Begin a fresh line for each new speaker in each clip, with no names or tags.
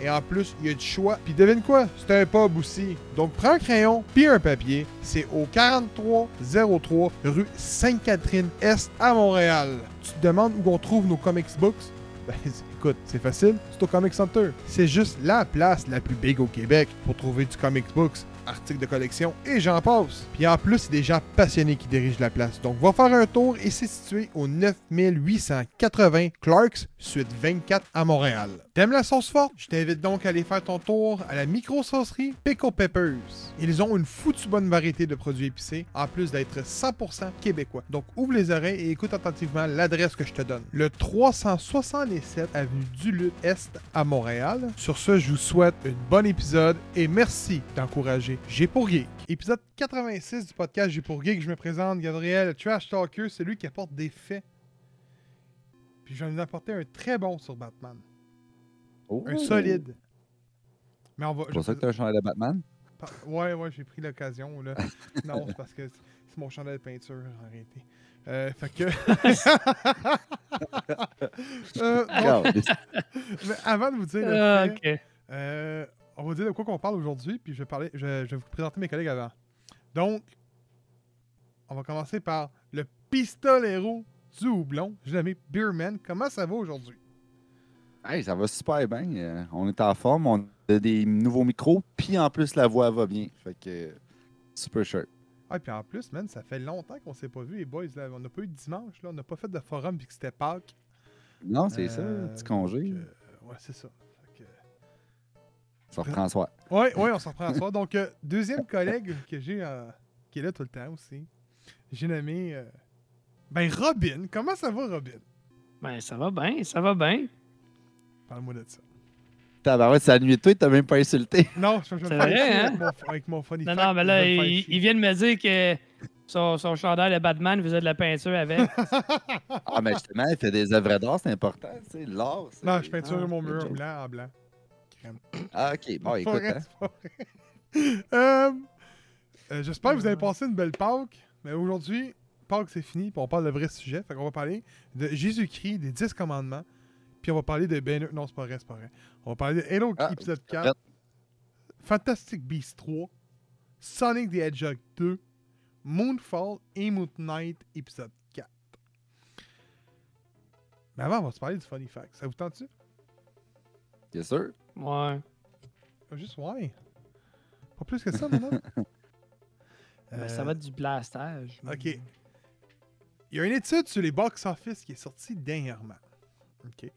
Et en plus, il y a du choix. Puis devine quoi? C'est un pub aussi. Donc prends un crayon puis un papier. C'est au 4303 rue Sainte-Catherine-Est à Montréal. Tu te demandes où on trouve nos comics books? Ben, écoute, c'est facile, c'est au Comic Center. C'est juste la place la plus big au Québec pour trouver du comics books, articles de collection et j'en passe. Puis en plus, c'est des gens passionnés qui dirigent la place. Donc va faire un tour et c'est situé au 9880 Clarks, suite 24 à Montréal. T'aimes la sauce forte? Je t'invite donc à aller faire ton tour à la micro-saucerie Pickle Peppers. Ils ont une foutue bonne variété de produits épicés, en plus d'être 100% québécois. Donc ouvre les oreilles et écoute attentivement l'adresse que je te donne. Le 367 avenue Duluth Est à Montréal. Sur ce, je vous souhaite un bon épisode et merci d'encourager J'ai pour Geek. Épisode 86 du podcast J'ai pour Geek, je me présente Gabriel Trash Talker, celui qui apporte des faits. Puis je vais vous apporter un très bon sur Batman.
Oh.
Un solide. Mais on va.
C'est pour ça que tu as un chandail de Batman?
Par- Ouais, ouais, j'ai pris l'occasion. là. non, c'est parce que c'est mon chandail de peinture, arrêtez. Euh, fait que. Euh, bon, mais avant de vous dire
Ah,
fait, euh, on va dire de quoi qu'on parle aujourd'hui, puis je vais, parler, je, je vais vous présenter mes collègues avant. Donc, on va commencer par le pistolero du houblon. Je l'ai nommé Beerman. Comment ça va aujourd'hui?
Hey, ça va super bien. euh, on est en forme, on a des nouveaux micros, puis en plus, la voix va bien. Fait que euh, super sharp.
Ah, puis en plus, man, ça fait longtemps qu'on s'est pas vu, les boys. Là. On n'a pas eu de dimanche, là. On n'a pas fait de forum puis que c'était Pâques.
Non, c'est
Euh,
ça, petit congé.
donc, euh, ouais, c'est ça. Fait que-
Ça reprend soir.
Ouais, ouais, on s'en reprend soir. Donc, euh, deuxième collègue que j'ai, euh, qui est là tout le temps aussi, j'ai nommé. euh, ben, Robin. Comment ça va, Robin?
Ben, ça va bien, ça va bien.
Parle-moi de ça.
Tabarouette, c'est la nuit de toi, t'as même pas insulté.
Non, je je
C'est vrai, hein?
avec, mon, avec mon funny
Non,
fact,
non, mais là, il, vient de me dire que son, son chandail de Batman faisait de la peinture avec.
Ah, mais justement, il fait des œuvres d'art, c'est important, tu sais, l'art.
Non, je peinture
Ah,
mon mur
chose.
blanc en blanc. Crème.
Ah, ok, bon, écoute, hein.
Euh, euh, J'espère que vous avez passé une belle Pâques. Mais aujourd'hui, Pâques, c'est fini. Puis on parle de vrai sujet. Fait qu'on va parler de Jésus-Christ, des 10 commandements. Puis on va parler de Ben. Non, c'est pas vrai, c'est pas vrai. On va parler de Halo
Ah,
épisode
c'est
4,
vrai.
Fantastic Beasts 3, Sonic the Hedgehog 2, Moonfall et Moon Knight épisode 4. Mais avant, on va se parler du funny fact. Ça vous tente-tu?
Bien sûr.
Ouais.
Ah, Juste ouais. Pas plus que ça, maintenant.
Ben, ça va être du blastage.
OK. Il y a une étude sur les box-office qui est sortie dernièrement. OK.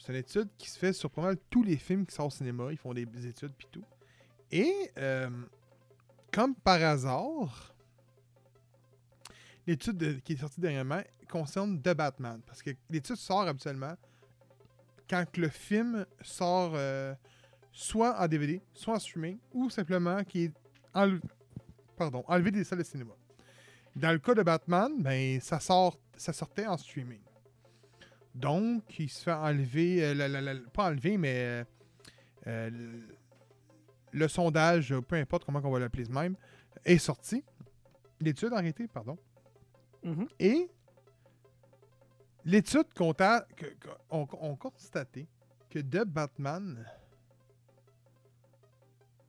C'est une étude qui se fait sur pas mal tous les films qui sortent au cinéma. Ils font des études puis tout. Et, euh, comme par hasard, l'étude de- qui est sortie dernièrement concerne The Batman. Parce que l'étude sort habituellement quand le film sort euh, soit en DVD, soit en streaming, ou simplement qui est enlevé, enlevé des salles de cinéma. Dans le cas de Batman, ben, ça, sort, ça sortait en streaming. Donc, il se fait enlever, euh, la- la- la- pas enlever, mais euh, euh, le, sondage, peu importe comment on va l'appeler de même, est sorti. L'étude arrêtée, pardon.
Mhm.
Et l'étude compta- que- que- on, on constaté que The Batman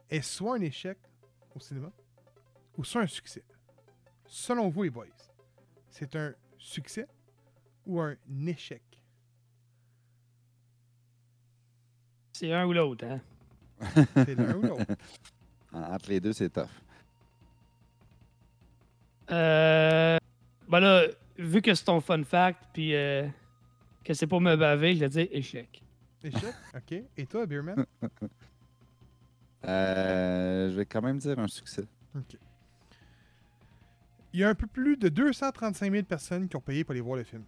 est soit un échec au cinéma ou soit un succès. Selon vous, les boys, c'est un succès ou un échec?
C'est un ou l'autre, hein?
C'est l'un ou l'autre.
Entre les deux, c'est tough.
Euh. Ben là, vu que c'est ton fun fact, puis euh, que c'est pour me baver, je vais dire échec.
Échec? OK. Et toi, Beerman?
Euh, je vais quand même dire un succès.
OK. Il y a un peu plus de 235 000 personnes qui ont payé pour aller voir le film.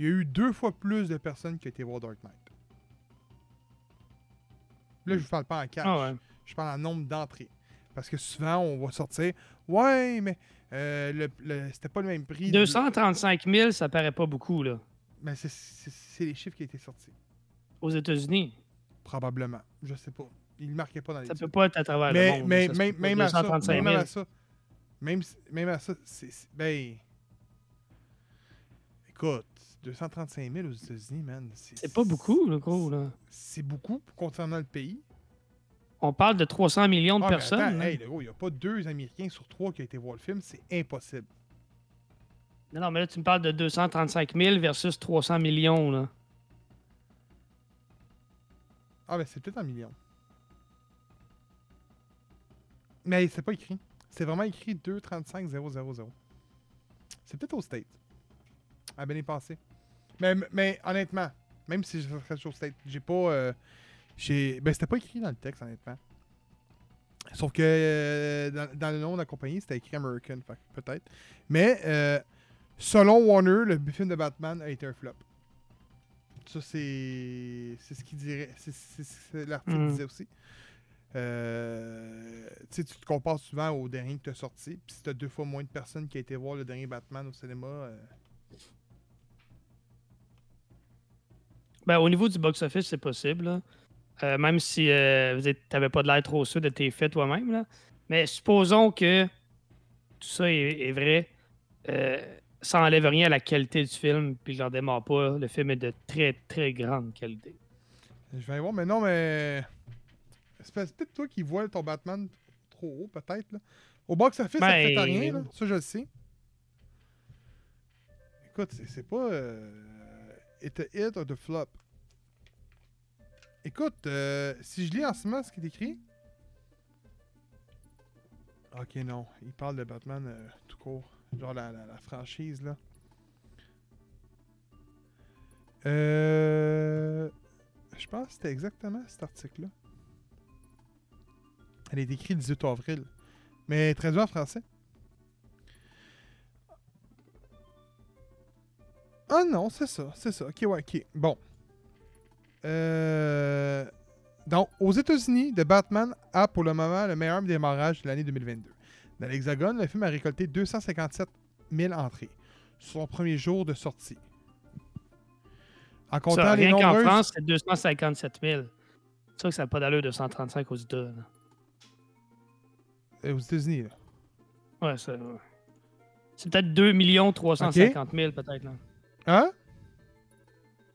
Il y a eu deux fois plus de personnes qui ont été voir Dark Knight. Là, je vous parle pas en cash.
Ah ouais.
Je parle en nombre d'entrées. Parce que souvent, on va sortir. Ouais, mais euh, le, le- c'était pas le même prix.
235 000, ça paraît pas beaucoup, là.
Mais c'est- c'est c'est les chiffres qui ont été sortis.
Aux États-Unis?
Probablement. Je sais pas. Il ne marquait pas dans les
Ça peut pas être à travers
mais,
le monde.
mais,
se
même, même à ça,
235
même
000.
à ça, même, à ça, c'est, c'est- ben, écoute, 235 000 aux États-Unis, man,
C'est pas beaucoup, le gros, là.
C'est beaucoup concernant le pays.
On parle de 300 millions de
Ah,
personnes.
attends, hey, le gros, il n'y a pas deux Américains sur trois qui ont été voir le film, c'est impossible.
Non, non, mais là, tu me parles de 235 000 versus 300 millions, là.
Ah, ben c'est peut-être en millions. Mais c'est pas écrit. C'est vraiment écrit 235 000. C'est peut-être au State. À bien y penser. Mais, mais honnêtement, même si je serais au State, j'ai pas. euh, j'ai ben, c'était pas écrit dans le texte, honnêtement. Sauf que euh, dans, dans le nom de la compagnie, c'était écrit American, peut-être. Mais euh, selon Warner, le film de Batman a été un flop. Ça, c'est c'est ce qu'il dirait. C'est c'est ce que l'article
Mm.
disait aussi. Euh, tu te compares souvent au dernier que tu as sorti. Puis si tu as deux fois moins de personnes qui ont été voir le dernier Batman au cinéma.
Ben, au niveau du box-office, c'est possible. là. Euh, même si tu n'avais pas de l'air trop sûr de tes faits toi-même. là. Mais supposons que tout ça est, est vrai. euh, ça enlève rien à la qualité du film, puis je n'en démarre pas. Le film est de très, très grande qualité.
je vais aller voir, mais non, mais. C'est peut- c'est peut-être toi qui vois ton Batman trop haut, peut-être. là. Au box-office, ça ne fait
Ben,
rien. Là. Ça, je le sais. Écoute, c'est pas. It a hit or the flop. Écoute, euh, si je lis en ce moment ce qui est écrit. Ok, non. Il parle de Batman euh, tout court. Genre la, la- la franchise, là. Euh. Je pense que c'était exactement cet article-là. Elle est écrite le 18 avril. Mais traduit en français. Ah non, c'est ça, c'est ça. Ok, ouais, ok. Bon. Euh... Donc, aux États-Unis, The Batman a pour le moment le meilleur démarrage de l'année 2022. Dans l'Hexagone, le film a récolté 257 000 entrées sur son premier jour de sortie. En comptant
Ça,
les
rien qu'en
nombreuses...
France, c'est 257 000. C'est sûr que ça n'a pas d'allure de 135 aux États. là.
Euh, aux États-Unis, là.
Ouais, ça, ouais. C'est peut-être 2 350 000, peut-être. là.
Hein?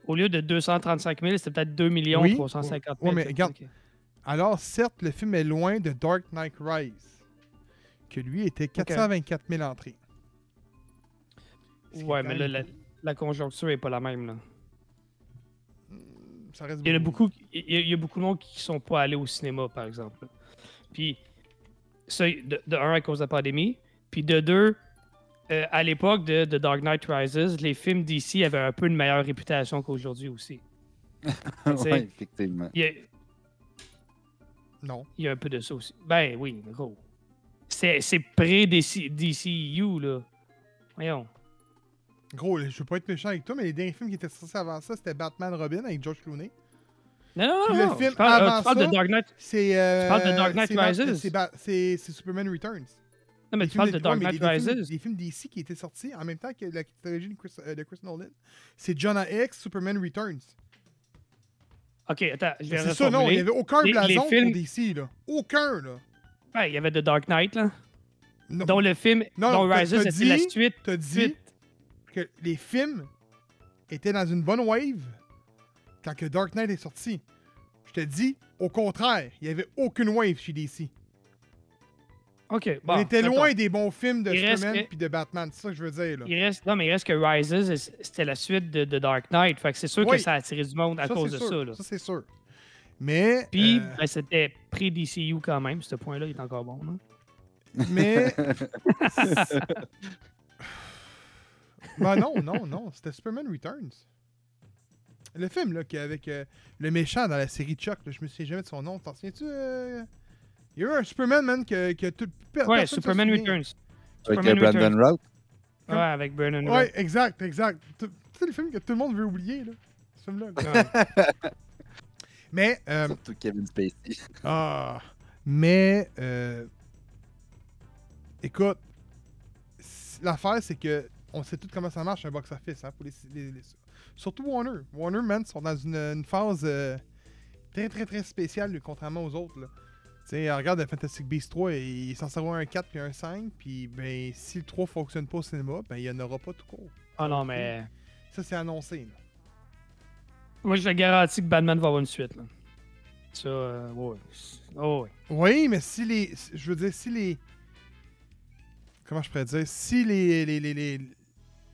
Au lieu de 235 000, c'était peut-être 2
Oui.
350
Ouais,
000.
mais
c'est-
regarde,
ok.
Alors, certes, le film est loin de Dark Knight Rise, que lui était 424 000 entrées.
Ouais, mais là, la, la conjoncture n'est pas la même. Là.
Ça reste
Il y a beaucoup, il y a, il y a beaucoup de monde qui sont pas allés au cinéma, par exemple. Puis, ça, de, de un, à cause de la pandémie. Puis, de deux, euh, à l'époque de, de Dark Knight Rises, les films d'ici avaient un peu une meilleure réputation qu'aujourd'hui aussi.
ouais, effectivement.
Il y, a,
Non.
il y a un peu de ça aussi. Ben oui, gros. C'est c'est pré-DCU, là. Voyons.
Gros, je veux pas être méchant avec toi, mais les derniers films qui étaient sortis avant ça, c'était Batman Robin avec George Clooney.
Non, non,
Puis
non.
le
non.
film
je parle, euh,
avant
tu parles
ça,
de Dark Knight.
C'est. Euh,
parles de Dark Knight Rises?
c'est C'est c'est Superman Returns.
Non, mais
Les
tu parles de Dark Knight
les- les
Rises.
Les films d'ici qui étaient sortis en même temps que la trilogie de Chris, euh, de Chris Nolan. C'est Jonah X, Superman Returns.
Ok, attends, je vais
C'est ça, non, il n'y avait aucun
Les- les
blason
films-
pour DC, là. Aucun, là.
Ouais, il y avait The Dark Knight, là.
Non,
Dont le film,
Non,
dont Rises, c'était la suite.
t'as dit
suite.
que les films étaient dans une bonne wave quand que Dark Knight est sorti. Je te dis, au contraire, il n'y avait aucune wave chez DC.
Ok, bon.
On était loin des bons films de Superman
que-
puis de Batman. C'est ça que je veux dire, là.
Il reste, non, mais il reste que Rises, c'était la suite de, de Dark Knight. Fait que c'est sûr
Oui.
que ça a attiré du monde à
Ça,
cause de
sûr.
ça, là.
Ça, c'est sûr. Mais.
Puis,
euh,
ben, c'était pré-DCU quand même. Ce point-là, il est encore bon. là.
mais. ben non, non, non. C'était Superman Returns. Le film, là, qui est avec euh, le méchant dans la série Chuck, là, je me souviens jamais de son nom. T'en souviens-tu? euh? Il y a eu un Superman, man, que, que tout.
Ouais, Superman. Returns.
Avec
Superman
euh, Brandon
Returns.
Routh.
Ouais, avec Brennan
Ouais, exact, exact. Tout- sais, le film que tout le monde veut oublier, là. Ce film-là.
Ouais.
Mais, euh,
Surtout Kevin Spacey.
ah, mais, euh, écoute, l'affaire, c'est que on sait tout comment ça marche un box-office, hein, pour les, les- les- surtout Warner. Warner, man, sont dans une, une phase euh, très, très, très spéciale, contrairement aux autres, là. Tu sais, regarde le Fantastic Beasts 3, il est censé avoir un 4 puis un 5, puis ben, si le 3 fonctionne pas au cinéma, ben, il n'y en aura pas tout court.
Ah non, mais.
Ça, c'est annoncé, là.
Moi, je te garantis que Batman va avoir une suite. Là. Ça, euh, ouais. Oh, ouais.
Oui, mais si les. Je veux dire, si les. Comment je pourrais dire Si les. Les, les, les,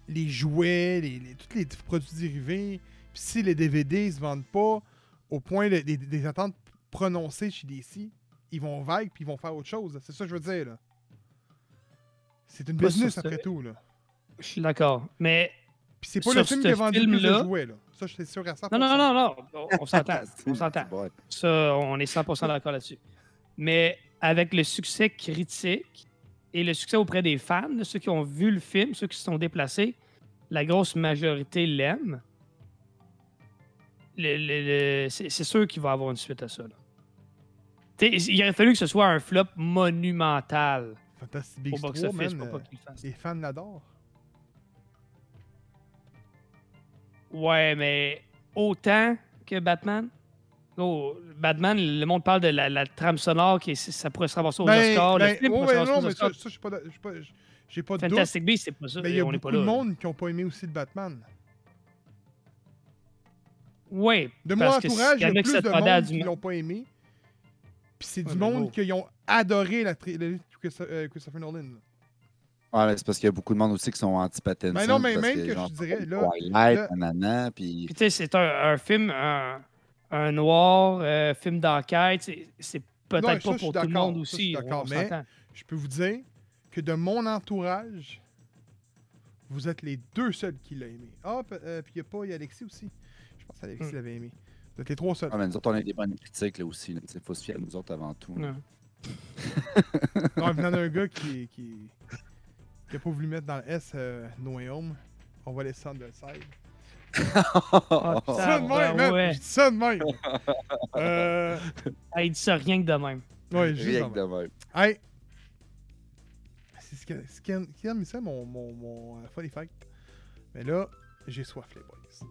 les jouets, les, les- tous les produits dérivés, puis si les DVD se vendent pas au point de- des, des attentes prononcées chez DC, ils vont vague puis ils vont faire autre chose. C'est ça que je veux dire, là. C'est une
Pas
business
ce-
après tout, là.
Je suis d'accord. Mais.
Puis c'est pas le film qui a vendu le plus de
film-là-
jouets, là. Ça, je suis sûr à 100%.
Non, non, non, non. On, on s'entend. on s'entend. Ça, on est 100% d'accord là-dessus. Mais avec le succès critique et le succès auprès des fans, de ceux qui ont vu le film, ceux qui se sont déplacés, la grosse majorité l'aiment. Le- le- le- c'est sûr qu'il va y avoir une suite à ça. là. Il aurait fallu que ce soit un flop monumental
Fantastic Beasts 3,
box-office
man,
pour
euh,
pas qu'il le fasse.
les fans l'adorent.
Ouais, mais autant que Batman. Oh, Batman, le monde parle de la, la trame sonore qui ça pourrait se ramasser aux Oscars. le film pourrait se
Ben, ouais,
ramasser
non, mais ça,
Oscars.
ça, je suis pas d'a- je suis pas- j'ai pas de doute.
Fantastic Beasts, c'est pas ça.
Mais il y a
on
beaucoup de monde qui n'ont pas aimé aussi le Batman.
Oui.
De mon entourage, il y a plus
qui
de monde qui l'ont pas aimé. Puis c'est du monde qui ont adoré la trilogie de Christo- euh, Christopher Nolan. là.
Ouais, mais c'est parce qu'il y a beaucoup de monde aussi qui sont anti-Pattinson.
Mais non, mais même que je dirais, là,
Twilight, nanana, puis...
Puis tu sais, c'est un, film, un, noir, euh, film d'enquête. c'est- peut-être pas pour tout le monde aussi.
d'accord, mais-. Je peux vous dire que de mon entourage, vous êtes les deux seuls qui l'ont aimé. Ah, euh, puis il n'y a pas, il y a Alexis aussi. Je pense qu'Alexis
Hmm.
l'avait aimé. Vous êtes les trois seuls.
Ah, mais nous autres, on a des bonnes critiques là aussi. Il faut se fier à nous autres avant tout.
Ouais.
Non, venant d'un gars qui, qui, qui a pas voulu mettre dans le S euh, No Way Home, on va laisser Underside.
Ah,
Je dis ça de même, man!
ouais.
Je dis ça de même! euh...
Ah, il dit ça rien que de même.
Ouais, juste
Rien
de
que de même.
Hey! C'est ce que- ce qui a- qui a mis ça, mon, mon, mon euh, Funny Fact. Mais là, j'ai soif, les boys.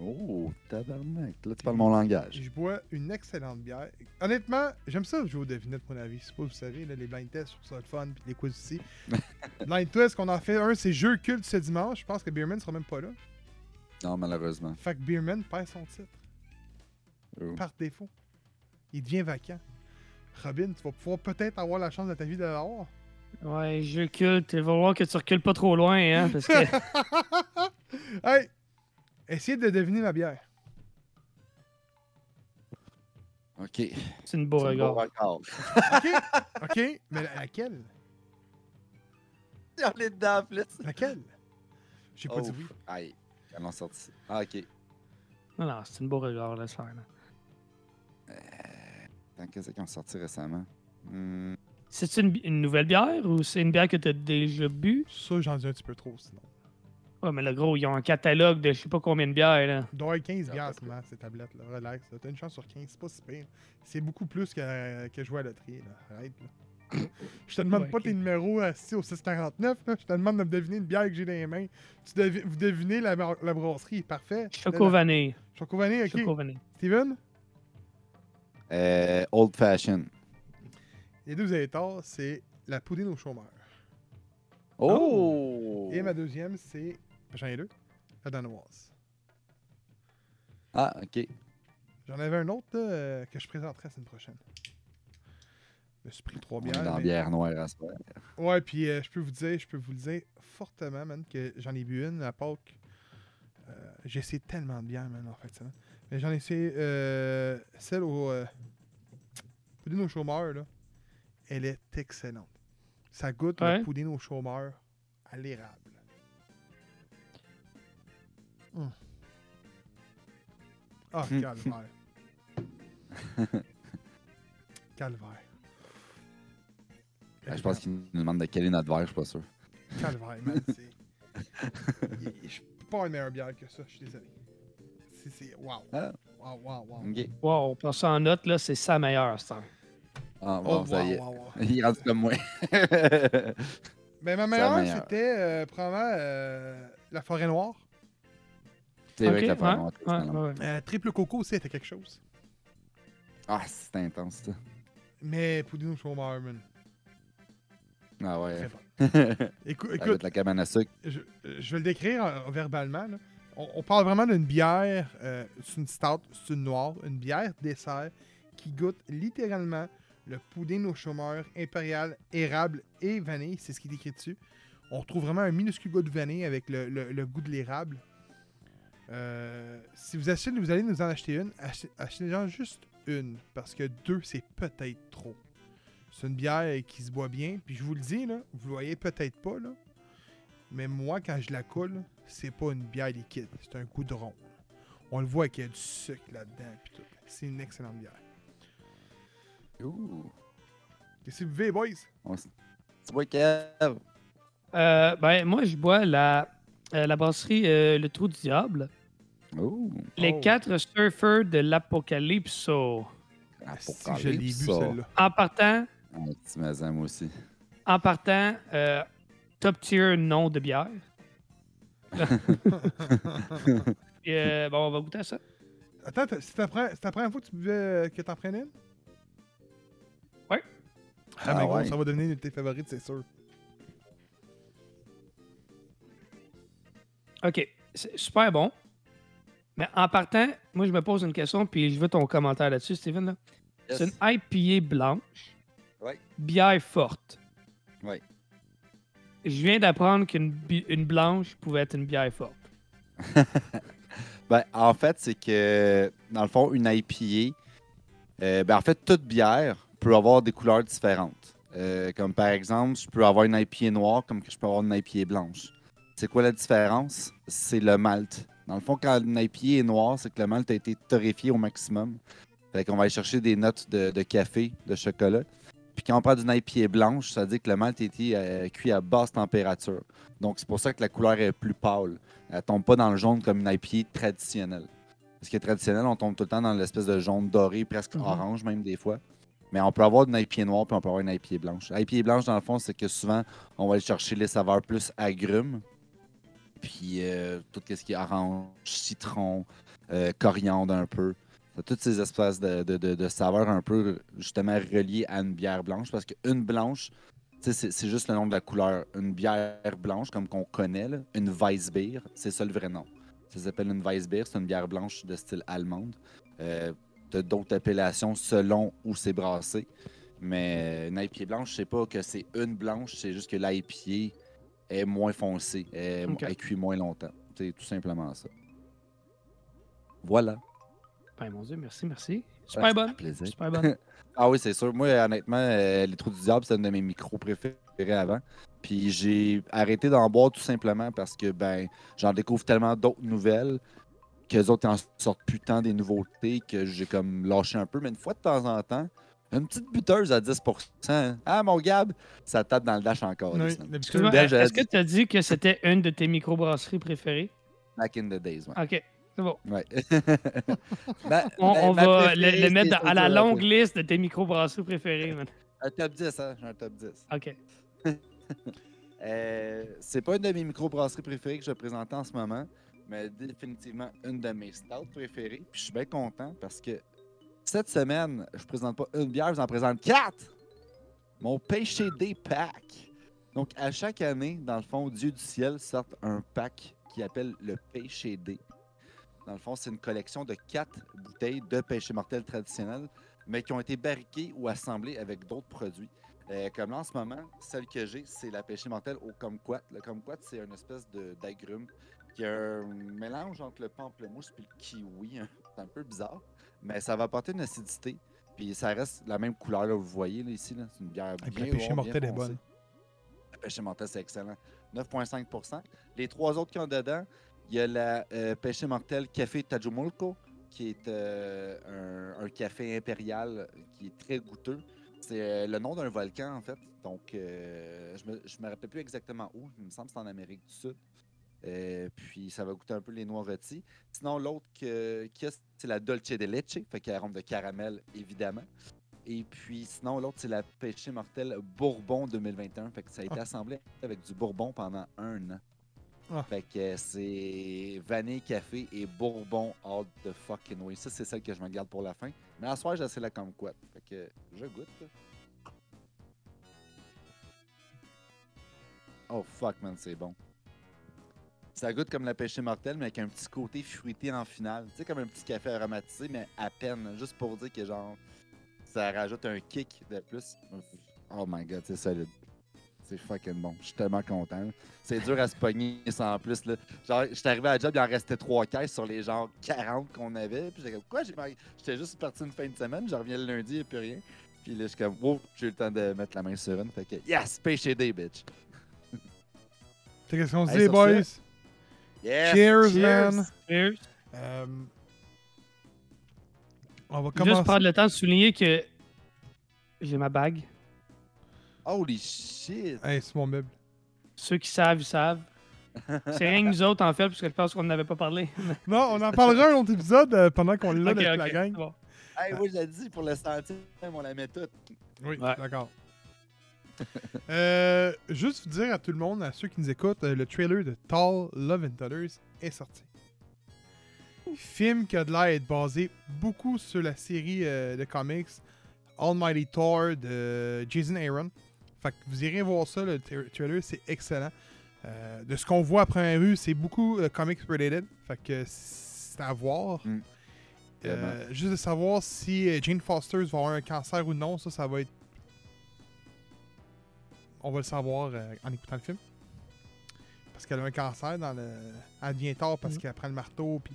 Oh, tabarnak. Là, tu parles mon langage.
Je bois une excellente bière. Honnêtement, j'aime ça jouer aux devinettes, mon avis. C'est pas, vous savez, là, les blind tests, je trouve ça le fun, puis les quiz aussi. blind test qu'on en fait un, c'est jeu culte ce dimanche. Je pense que Beerman sera même pas là.
Non, malheureusement.
Fait que Beerman perd son titre,
Oh.
par défaut. Il devient vacant. Robin, tu vas pouvoir peut-être avoir la chance de ta vie de l'avoir.
Ouais, jeu culte. Il va falloir que tu recules pas trop loin, hein, parce que
hey! Essayez de deviner ma bière.
OK.
c'est une beau regard.
OK? OK? Mais la- laquelle?
On est dedans, plus.
Laquelle? J'ai pas
Oh.
dit oui.
Aïe. Ils en ont sorti. Ah, OK.
Non, non, c'est une beau regard, faire. là.
Attends, Qu'est-ce qu'ils ont sorti récemment? Hmm,
C'est une, une nouvelle bière ou c'est une bière que tu as déjà bu?
Ça, j'en dis un petit peu trop, sinon.
Ouais, mais le gros, ils ont un catalogue de je sais pas combien de bières, là.
Il doit y avoir 15
Ah,
bières, ce moment, ces tablettes-là. Relax. là. T'as une chance sur 15, c'est pas si pire. C'est beaucoup plus que, que jouer à la loterie, là. Arrête, là. Je te demande
Ouais,
pas tes numéros assis au 649, là. Je te demande de me deviner une bière que j'ai dans les mains. Tu devi- vous devinez la, la brasserie, parfait.
Choco vanille.
Choco vanille, ok.
Choco vanille.
Steven?
Euh, old Fashion.
Les deux états, c'est la poudine au chômeur.
Oh!
Et ma deuxième, c'est. J'en ai deux. La danoise.
Ah, OK.
J'en avais un autre euh, que je présenterai la semaine prochaine. Je me suis pris trois bières.
dans
mais-
bière noire à ce moment.
Ouais, puis euh, je peux vous dire, je peux vous le dire fortement, man, que j'en ai bu une à Pâques. Euh, j'ai essayé tellement de bières, man, en fait, ça. Mais j'en ai essayé euh, celle au. Euh, poudine au chômeur, là. Elle est excellente. Ça goûte
Ouais.
le poudine au chômeur à l'érable. Ah, calvaire. calvaire.
Ah, je pense qu'ils nous demandent de quel est notre verre, je suis pas sûr.
Calvaire, man. je- pas une meilleure bière que ça, je suis désolé. C'est. c'est- Wow.
Ah.
Wow, wow, wow.
Ok.
Wow, on prend ça en note, là, c'est sa meilleure, ça.
Ah,
Oh,
bon, y est.
wow, wow, wow.
Il rentre comme moi.
Ben, ma meilleure. c'était euh, probablement euh, la forêt noire.
C'est vrai
Ok,
que la
ouais,
forme
ouais, ouais.
Euh, triple coco aussi était quelque chose.
Ah, c'est intense, ça.
Mais Poudino Chômeur, man.
Ah
Très
ouais.
bon. Écou-
Avec
écoute,
la cabane à sucre.
je, je vais le décrire euh, verbalement. là. On, on parle vraiment d'une bière, euh, c'est une stout, c'est une noire, une bière dessert qui goûte littéralement le pudding au chômeur impérial, érable et vanille. C'est ce qui est écrit dessus. On retrouve vraiment un minuscule goût de vanille avec le, le- le goût de l'érable. Euh, si vous achetez, vous allez nous en acheter une, achetez, achetez-en juste une, parce que deux, c'est peut-être trop. C'est une bière qui se boit bien, puis je vous le dis, là, vous le voyez peut-être pas, là, mais moi, quand je la coule, c'est pas une bière liquide, c'est un goudron. On le voit qu'il y a du sucre là-dedans, puis tout. C'est une excellente bière.
Ouh.
Qu'est-ce que vous buvez, boys?
On Tu vois, Kev?
Euh, ben, moi, je bois la, euh, la brasserie euh, Le Trou du Diable.
Ouh.
Les
Oh.
quatre surfeurs de.
Ah, bu,
ça.
celle-là.
En partant,
Un petit mazin, moi aussi.
en partant, euh, top tier nom de bière. Euh, bon, on va goûter à ça.
Attends, t'as- c'est ta, pre- c'est ta première fois que tu buvais euh, que t'en prenais une?
Ouais.
Ah,
Ah
mais gros,
ouais.
ça va devenir une de tes favorites, c'est sûr.
OK. C'est super bon. Mais en partant, moi, je me pose une question, puis je veux ton commentaire là-dessus, Steven. là. C'est une IPA blanche.
Ouais.
Bière forte.
Ouais.
Je viens d'apprendre qu'une bi- une blanche pouvait être une bière forte.
Ben, en fait, c'est que, dans le fond, une IPA, euh, ben, en fait, toute bière peut avoir des couleurs différentes. Euh, comme par exemple, je peux avoir une IPA noire comme que je peux avoir une IPA blanche. C'est quoi la différence? C'est le malt. Dans le fond, quand une IPA est noire, c'est que le malt a été torréfié au maximum. Fait qu'on va aller chercher des notes de, de café, de chocolat. Puis quand on parle d'une IPA blanche, ça veut dire que le malt a été euh, cuit à basse température. Donc, c'est pour ça que la couleur est plus pâle. Elle tombe pas dans le jaune comme une IPA traditionnelle. Parce que traditionnelle, on tombe tout le temps dans l'espèce de jaune doré, presque
Mhm.
orange même des fois. Mais on peut avoir une IPA noire puis on peut avoir une IPA blanche. IPA blanche, dans le fond, c'est que souvent, on va aller chercher les saveurs plus agrumes. Puis euh, tout ce qui est orange, citron, euh, coriandre un peu. Toutes ces espèces de, saveurs un peu justement reliées à une bière blanche. Parce qu'une blanche, c'est juste le nom de la couleur. Une bière blanche, comme qu'on connaît, une Weissbier, c'est ça le vrai nom. Ça s'appelle une Weissbier, c'est une bière blanche de style allemande. Euh, d'autres appellations selon où c'est brassé. Mais une IPA blanche, je sais pas que c'est une blanche, c'est juste que l'IPA est moins foncée, est, elle cuit moins longtemps. C'est tout simplement ça. Voilà.
Ben, mon Dieu, merci, merci.
Ah,
Super
ça
bonne.
plaisir.
Super bonne.
Ah oui, c'est sûr. Moi, honnêtement, euh, les Trous du Diable, c'est un de mes micros préférés avant. Puis j'ai arrêté d'en boire tout simplement parce que ben j'en découvre tellement d'autres nouvelles que les autres en sortent plus tant des nouveautés que j'ai comme lâché un peu. Mais une fois de temps en temps, une petite buteuse à 10%. Ah, mon Gab, ça tape dans le dash encore.
Oui,
Excuse-moi, est-ce que tu as dit que c'était une de tes microbrasseries préférées?
Back in the days, ouais.
OK, c'est bon.
Ouais. Ma-
On,
ma-
on
ma
va le, mettre à la longue liste de tes microbrasseries préférées, man.
Un top 10, hein? J'ai un top 10.
OK.
Euh, c'est pas une de mes microbrasseries préférées que je vais présenter en ce moment, mais définitivement une de mes stouts préférées. Puis je suis bien content parce que cette semaine, je présente pas une bière, je vous en présente quatre! Mon Péché des Pack. Donc, à chaque année, dans le fond, Dieu du ciel sort un pack qui appelle le Péché D. Dans le fond, c'est une collection de quatre bouteilles de péché mortel traditionnel, mais qui ont été barriquées ou assemblées avec d'autres produits. Euh, comme là, en ce moment, celle que j'ai, c'est la pêché mortelle au kumquat. Le kumquat, c'est une espèce d'agrume qui a un mélange entre le pamplemousse et le kiwi. hein. C'est un peu bizarre, mais ça va apporter une acidité. Puis ça reste la même couleur, là, vous voyez là, ici. là. C'est une bière bien
la
bien
mortelle est bonne.
La pêché mortelle, c'est excellent. 9,5 Les trois autres qui ont dedans, il y a la euh, pêché mortelle Café Tajumulco, qui est euh, un, un café impérial qui est très goûteux. C'est euh, le nom d'un volcan, en fait. Donc, euh, je me, je me rappelle plus exactement où. Il me semble que c'est en Amérique du Sud. Euh, puis ça va goûter un peu les noix rôties. Sinon, l'autre que- c'est la Dolce de Leche, fait qu'il y a arôme de caramel, évidemment. Et puis sinon, l'autre, c'est la Péché Mortel Bourbon 2021. Fait que ça a été
Ah.
assemblé avec du Bourbon pendant un an.
Ah.
Fait que c'est vanille, café et Bourbon all the fucking way. Ça, c'est celle que je me garde pour la fin. Mais à soir, j'ai assez la kumquat. Fait que je goûte. Oh fuck, man, c'est bon. Ça goûte comme la pêche mortelle, mais avec un petit côté fruité en finale. Tu sais, comme un petit café aromatisé, mais à peine. Juste pour dire que, genre, ça rajoute un kick de plus. Oh my god, c'est solide. C'est fucking bon. Je suis tellement content. C'est dur à se pogner sans plus. Là. Genre, j'étais arrivé à la job, il en restait trois caisses sur les genre 40 qu'on avait. Puis j'étais comme, quoi? J'étais juste parti une fin de semaine, je reviens le lundi et plus rien. Puis là, je suis comme, wow, j'ai eu le temps de mettre la main sur une. Fait que, yes, pêche day, bitch.
T'as qu'est-ce qu'on se dit, boys?
Yes!
Cheers, man!
Cheers.
Euh, on va
Juste
commencer.
prendre le temps de souligner que j'ai ma bague.
Holy shit!
Hey, c'est mon meuble.
Ceux qui savent, ils savent. C'est rien que nous autres, en fait, parce que je pense qu'on n'avait pas parlé.
Non, on en parlera un autre épisode euh, pendant qu'on est là avec la gang.
bon.
Hey, moi, j'ai dit pour le centième, on la met toute.
Oui,
Ouais.
d'accord. Euh, juste vous dire à tout le monde, à ceux qui nous écoutent, euh, le trailer de Tall Love and Thunder est sorti. Film qui a de l'air être basé beaucoup sur la série euh, de comics Almighty Thor de Jason Aaron. Fait que vous irez voir ça, le tra- trailer, c'est excellent. Euh, de ce qu'on voit à première vue, c'est beaucoup comics related. Fait que c'est à voir.
Mm.
Euh, juste de savoir si Jane Foster va avoir un cancer ou non, ça, ça va être. On va le savoir euh, en écoutant le film. Parce qu'elle a un cancer dans le. Elle vient tard parce
Mm.
qu'elle prend le marteau puis.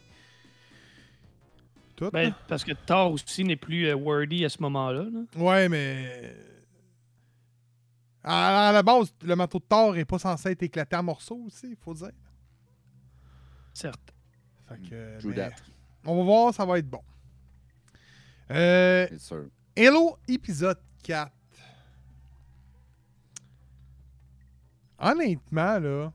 Tout.
Ben,
là.
parce que Thor aussi n'est plus euh, wordy à ce moment-là. là.
Ouais, mais. À, à la base, le marteau de Thor est pas censé être éclaté en morceaux aussi, il faut dire.
Certes.
Fait que, mais
that.
on va voir, ça va être bon. Euh,
sûr.
Hello, épisode 4. Honnêtement, là,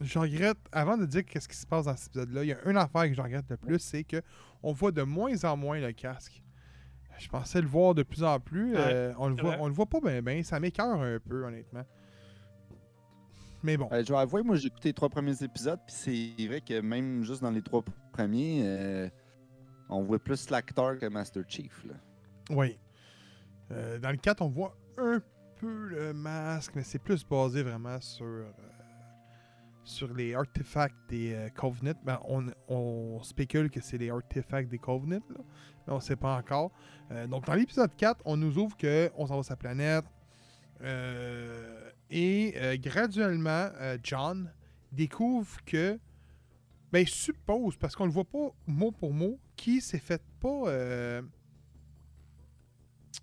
je regrette, avant de dire qu'est-ce qui se passe dans cet épisode-là, il y a une affaire que je regrette le plus, c'est que on voit de moins en moins le casque. Je pensais le voir de plus en plus.
Ouais,
euh, on, le voit, on le voit pas bien, bien. Ça m'écœure un peu, honnêtement. Mais bon.
Euh, je vais avouer, moi, j'ai écouté les trois premiers épisodes, puis c'est vrai que même juste dans les trois premiers, euh, on voit plus l'acteur que Master Chief. Là.
Oui. Euh, dans le 4, on voit un peu le masque, mais c'est plus basé vraiment sur, euh, sur les artefacts des euh, Covenant. Ben, on, on spécule que c'est les artefacts des Covenant, là, mais on ne sait pas encore. Euh, donc, dans l'épisode 4, on nous ouvre qu'on s'en va sur sa planète. et graduellement, John découvre que. Ben, il suppose, parce qu'on ne le voit pas mot pour mot, qui s'est fait pas.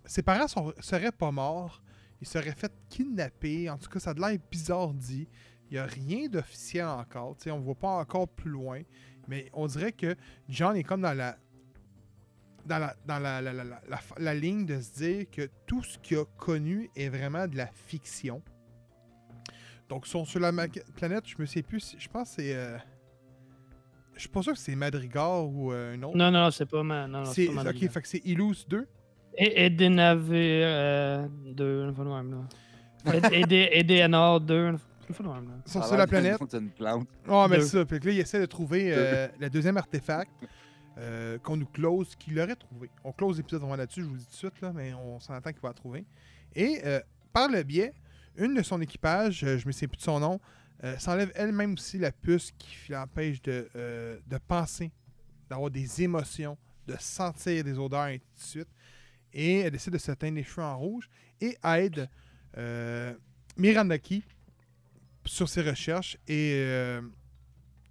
ses parents seraient pas morts. Ils seraient fait kidnapper. En tout cas, ça a de l'air bizarre dit. Il n'y a rien d'officiel encore. On ne voit pas encore plus loin. Mais on dirait que John est comme dans la. Dans la, dans la, la, la, la- la- la ligne de se dire que tout ce qu'il a connu est vraiment de la fiction. Donc, ils sont sur la planète, je me sais plus. si- Je pense que c'est. euh, je suis pas sûr que c'est Madrigal ou euh, un autre.
Non, non, c'est pas ma. Non, non, pas ma
ok, fait que c'est Ilus 2.
Et Edenave euh, 2, une fois de même, là. Ed- Ede- Edenor 2, une fois de même, là.
Ils sont
Ça l'air
la planète.
C'est une plante.
Oh, mais c'est ça. Puis que là, il essaie de trouver euh, le deuxième artefact euh, qu'on nous close, qu'il aurait trouvé. On close l'épisode, on va là-dessus, je vous le dis tout de suite, là, mais on s'en attend qu'il va la trouver. Et euh, par le biais, une de son équipage, euh, je me sais plus de son nom, euh, s'enlève elle-même aussi la puce qui l'empêche de, euh, de penser, d'avoir des émotions, de sentir des odeurs, et ainsi de suite. Et elle décide de se teindre les cheveux en rouge et aide euh, Mirandaki sur ses recherches. Et euh,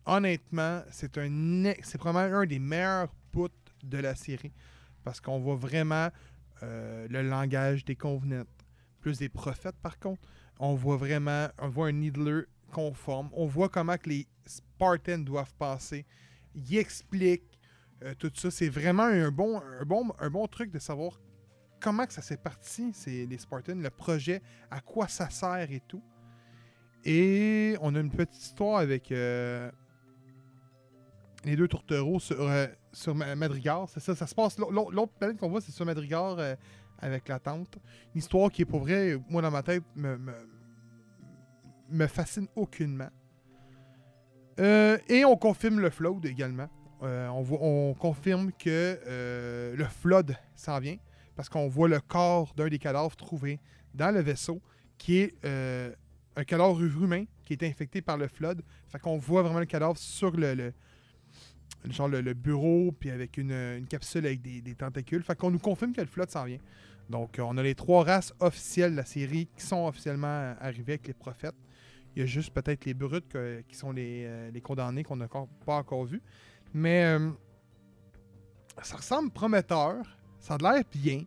honnêtement, c'est un c'est probablement un des meilleurs bouts de la série. Parce qu'on voit vraiment euh, le langage des convenants. Plus des prophètes, par contre. On voit vraiment, on voit un Needler conforme. On voit comment que les Spartans doivent passer. Il explique euh, tout ça. C'est vraiment un bon, un, bon, un bon truc de savoir comment que ça s'est parti, c'est les Spartans, le projet, à quoi ça sert et tout. Et on a une petite histoire avec euh, les deux tourtereaux sur, euh, sur Ma- Madrigal. C'est ça, ça se passe. l'au- l'au- L'autre planète qu'on voit, c'est sur Madrigal euh, avec la tante. Une histoire qui, pour vrai, moi dans ma tête, me, me, fascine aucunement. Euh, et on confirme le flood également. On, on confirme que le flood s'en vient parce qu'on voit le corps d'un des cadavres trouvé dans le vaisseau qui est euh, un cadavre humain qui est infecté par le flood. Fait qu'on voit vraiment le cadavre sur le, genre le, bureau puis avec une, capsule avec des, tentacules. Fait qu'on nous confirme que le flood s'en vient. Donc euh, on a les trois races officielles de la série qui sont officiellement arrivées avec les prophètes. Il y a juste peut-être les brutes qui sont les, euh, les condamnés qu'on n'a pas encore vus. Mais ça ressemble prometteur. Ça a l'air bien.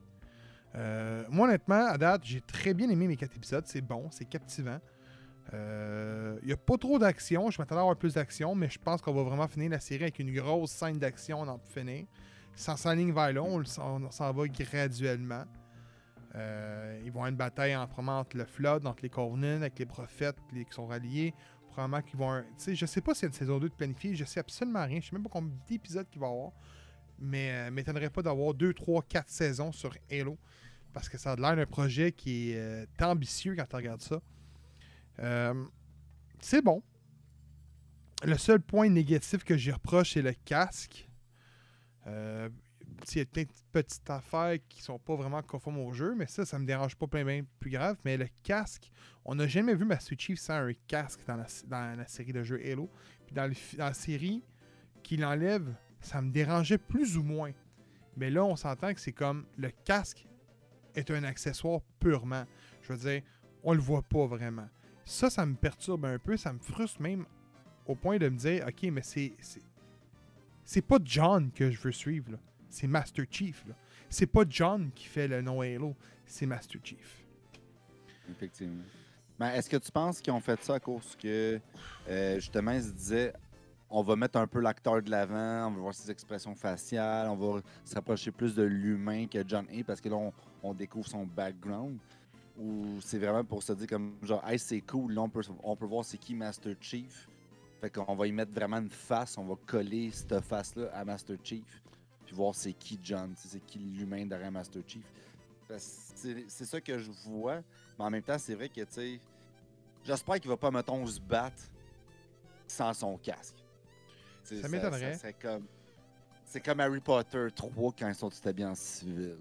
Euh, moi, honnêtement, à date, j'ai très bien aimé mes quatre épisodes. C'est bon, c'est captivant. Euh, Il n'y a pas trop d'action. Je m'attendais à avoir plus d'action, mais je pense qu'on va vraiment finir la série avec une grosse scène d'action dans finir. Sans s'enligne vers là, on, s'en- on va graduellement. Euh, ils vont avoir une bataille en, entre le Flood, entre les Covenants, avec les prophètes qui sont ralliés. Probablement qu'ils vont. Sais, je sais pas s'il y a une saison 2 de planifier, je sais absolument rien. Je sais même pas combien d'épisodes qu'il va y avoir. Mais euh, m'étonnerait pas d'avoir 2, 3, 4 saisons sur Halo. Parce que ça a l'air d'un projet qui est euh, ambitieux quand tu regardes ça. Euh, c'est bon. Le seul point négatif que j'y reproche, c'est le casque. Euh, il y a plein de petites affaires qui sont pas vraiment conformes au jeu, mais ça, ça me dérange pas plein bien plus grave. Mais le casque, on n'a jamais vu Master Chief sans un casque dans la, série de jeux Halo. Puis dans, dans la série, qu'il enlève, ça me dérangeait plus ou moins. Mais là, on s'entend que c'est comme le casque est un accessoire purement. Je veux dire, on le voit pas vraiment. Ça, ça me perturbe un peu, ça me frustre même au point de me dire, ok, mais c'est c'est- pas John que je veux suivre, c'est Master Chief. C'est pas John qui fait le nom Halo, c'est Master Chief.
Effectivement. Mais est-ce que tu penses qu'ils ont fait ça à cause que, euh, justement, ils se disaient on va mettre un peu l'acteur de l'avant, on va voir ses expressions faciales, on va se rapprocher plus de l'humain que John est parce que là, on, découvre son background Ou c'est vraiment pour se dire comme genre, hey, c'est cool, là, on peut, on peut voir c'est qui Master Chief. Fait qu'on va y mettre vraiment une face, on va coller cette face-là à Master Chief, puis voir c'est qui John, c'est qui l'humain derrière Master Chief. C'est ça que je vois, mais en même temps, c'est vrai que, tu sais, j'espère qu'il va pas, mettons, se battre sans son casque.
Ça m'étonnerait.
Ça, comme... C'est comme Harry Potter 3 quand ils sont tous habillés en civil.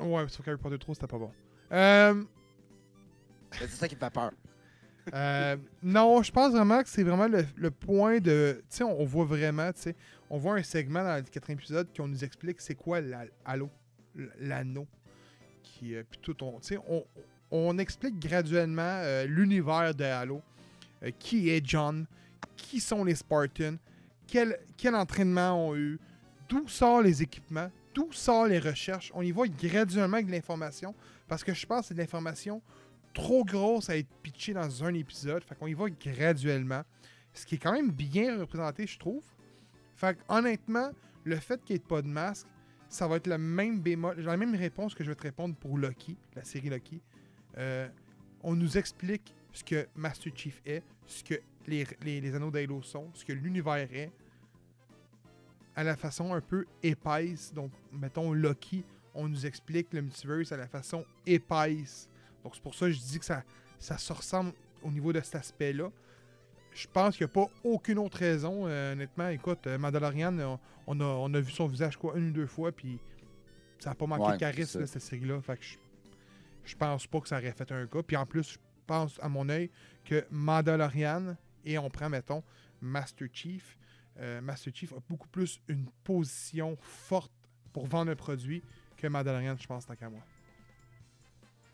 Ouais, sauf qu'Harry Potter 3, c'était pas bon. Euh,
C'est ça qui me fait peur.
Euh, non, je pense vraiment que c'est vraiment le, le point de. Tu sais, on, on voit vraiment, tu sais, on voit un segment dans le quatrième épisode qui on nous explique c'est quoi la- Halo, l- l'anneau. Qui, euh, puis tout, on, tu sais, on, on explique graduellement euh, l'univers de Halo. Qui est John, qui sont les Spartans, quel, quel entraînement ont eu, d'où sortent les équipements, d'où sortent les recherches. On y va graduellement avec de l'information parce que je pense que c'est de l'information trop grosse à être pitchée dans un épisode. Fait qu'on y va graduellement. Ce qui est quand même bien représenté, je trouve. Fait honnêtement, le fait qu'il n'y ait pas de masque, ça va être le même bémol, la même réponse que je vais te répondre pour Loki, la série Loki. Euh, on nous explique ce que Master Chief est, ce que les, les, les anneaux d'Halo sont, ce que l'univers est, à la façon un peu épaisse. Donc, mettons Loki, on nous explique le multiverse à la façon épaisse. Donc, c'est pour ça que je dis que ça, ça se ressemble au niveau de cet aspect-là. Je pense qu'il n'y a pas aucune autre raison. euh, honnêtement, écoute, euh, Mandalorian, on, on a, on a vu son visage quoi une ou deux fois, puis ça n'a pas manqué
Ouais,
de charisme, là, cette série-là. Fait que je, je pense pas que ça aurait fait un cas. Puis en plus, je pense, à mon œil, que Mandalorian, et on prend, mettons, Master Chief, euh, Master Chief a beaucoup plus une position forte pour vendre un produit que Mandalorian, je pense, tant qu'à moi.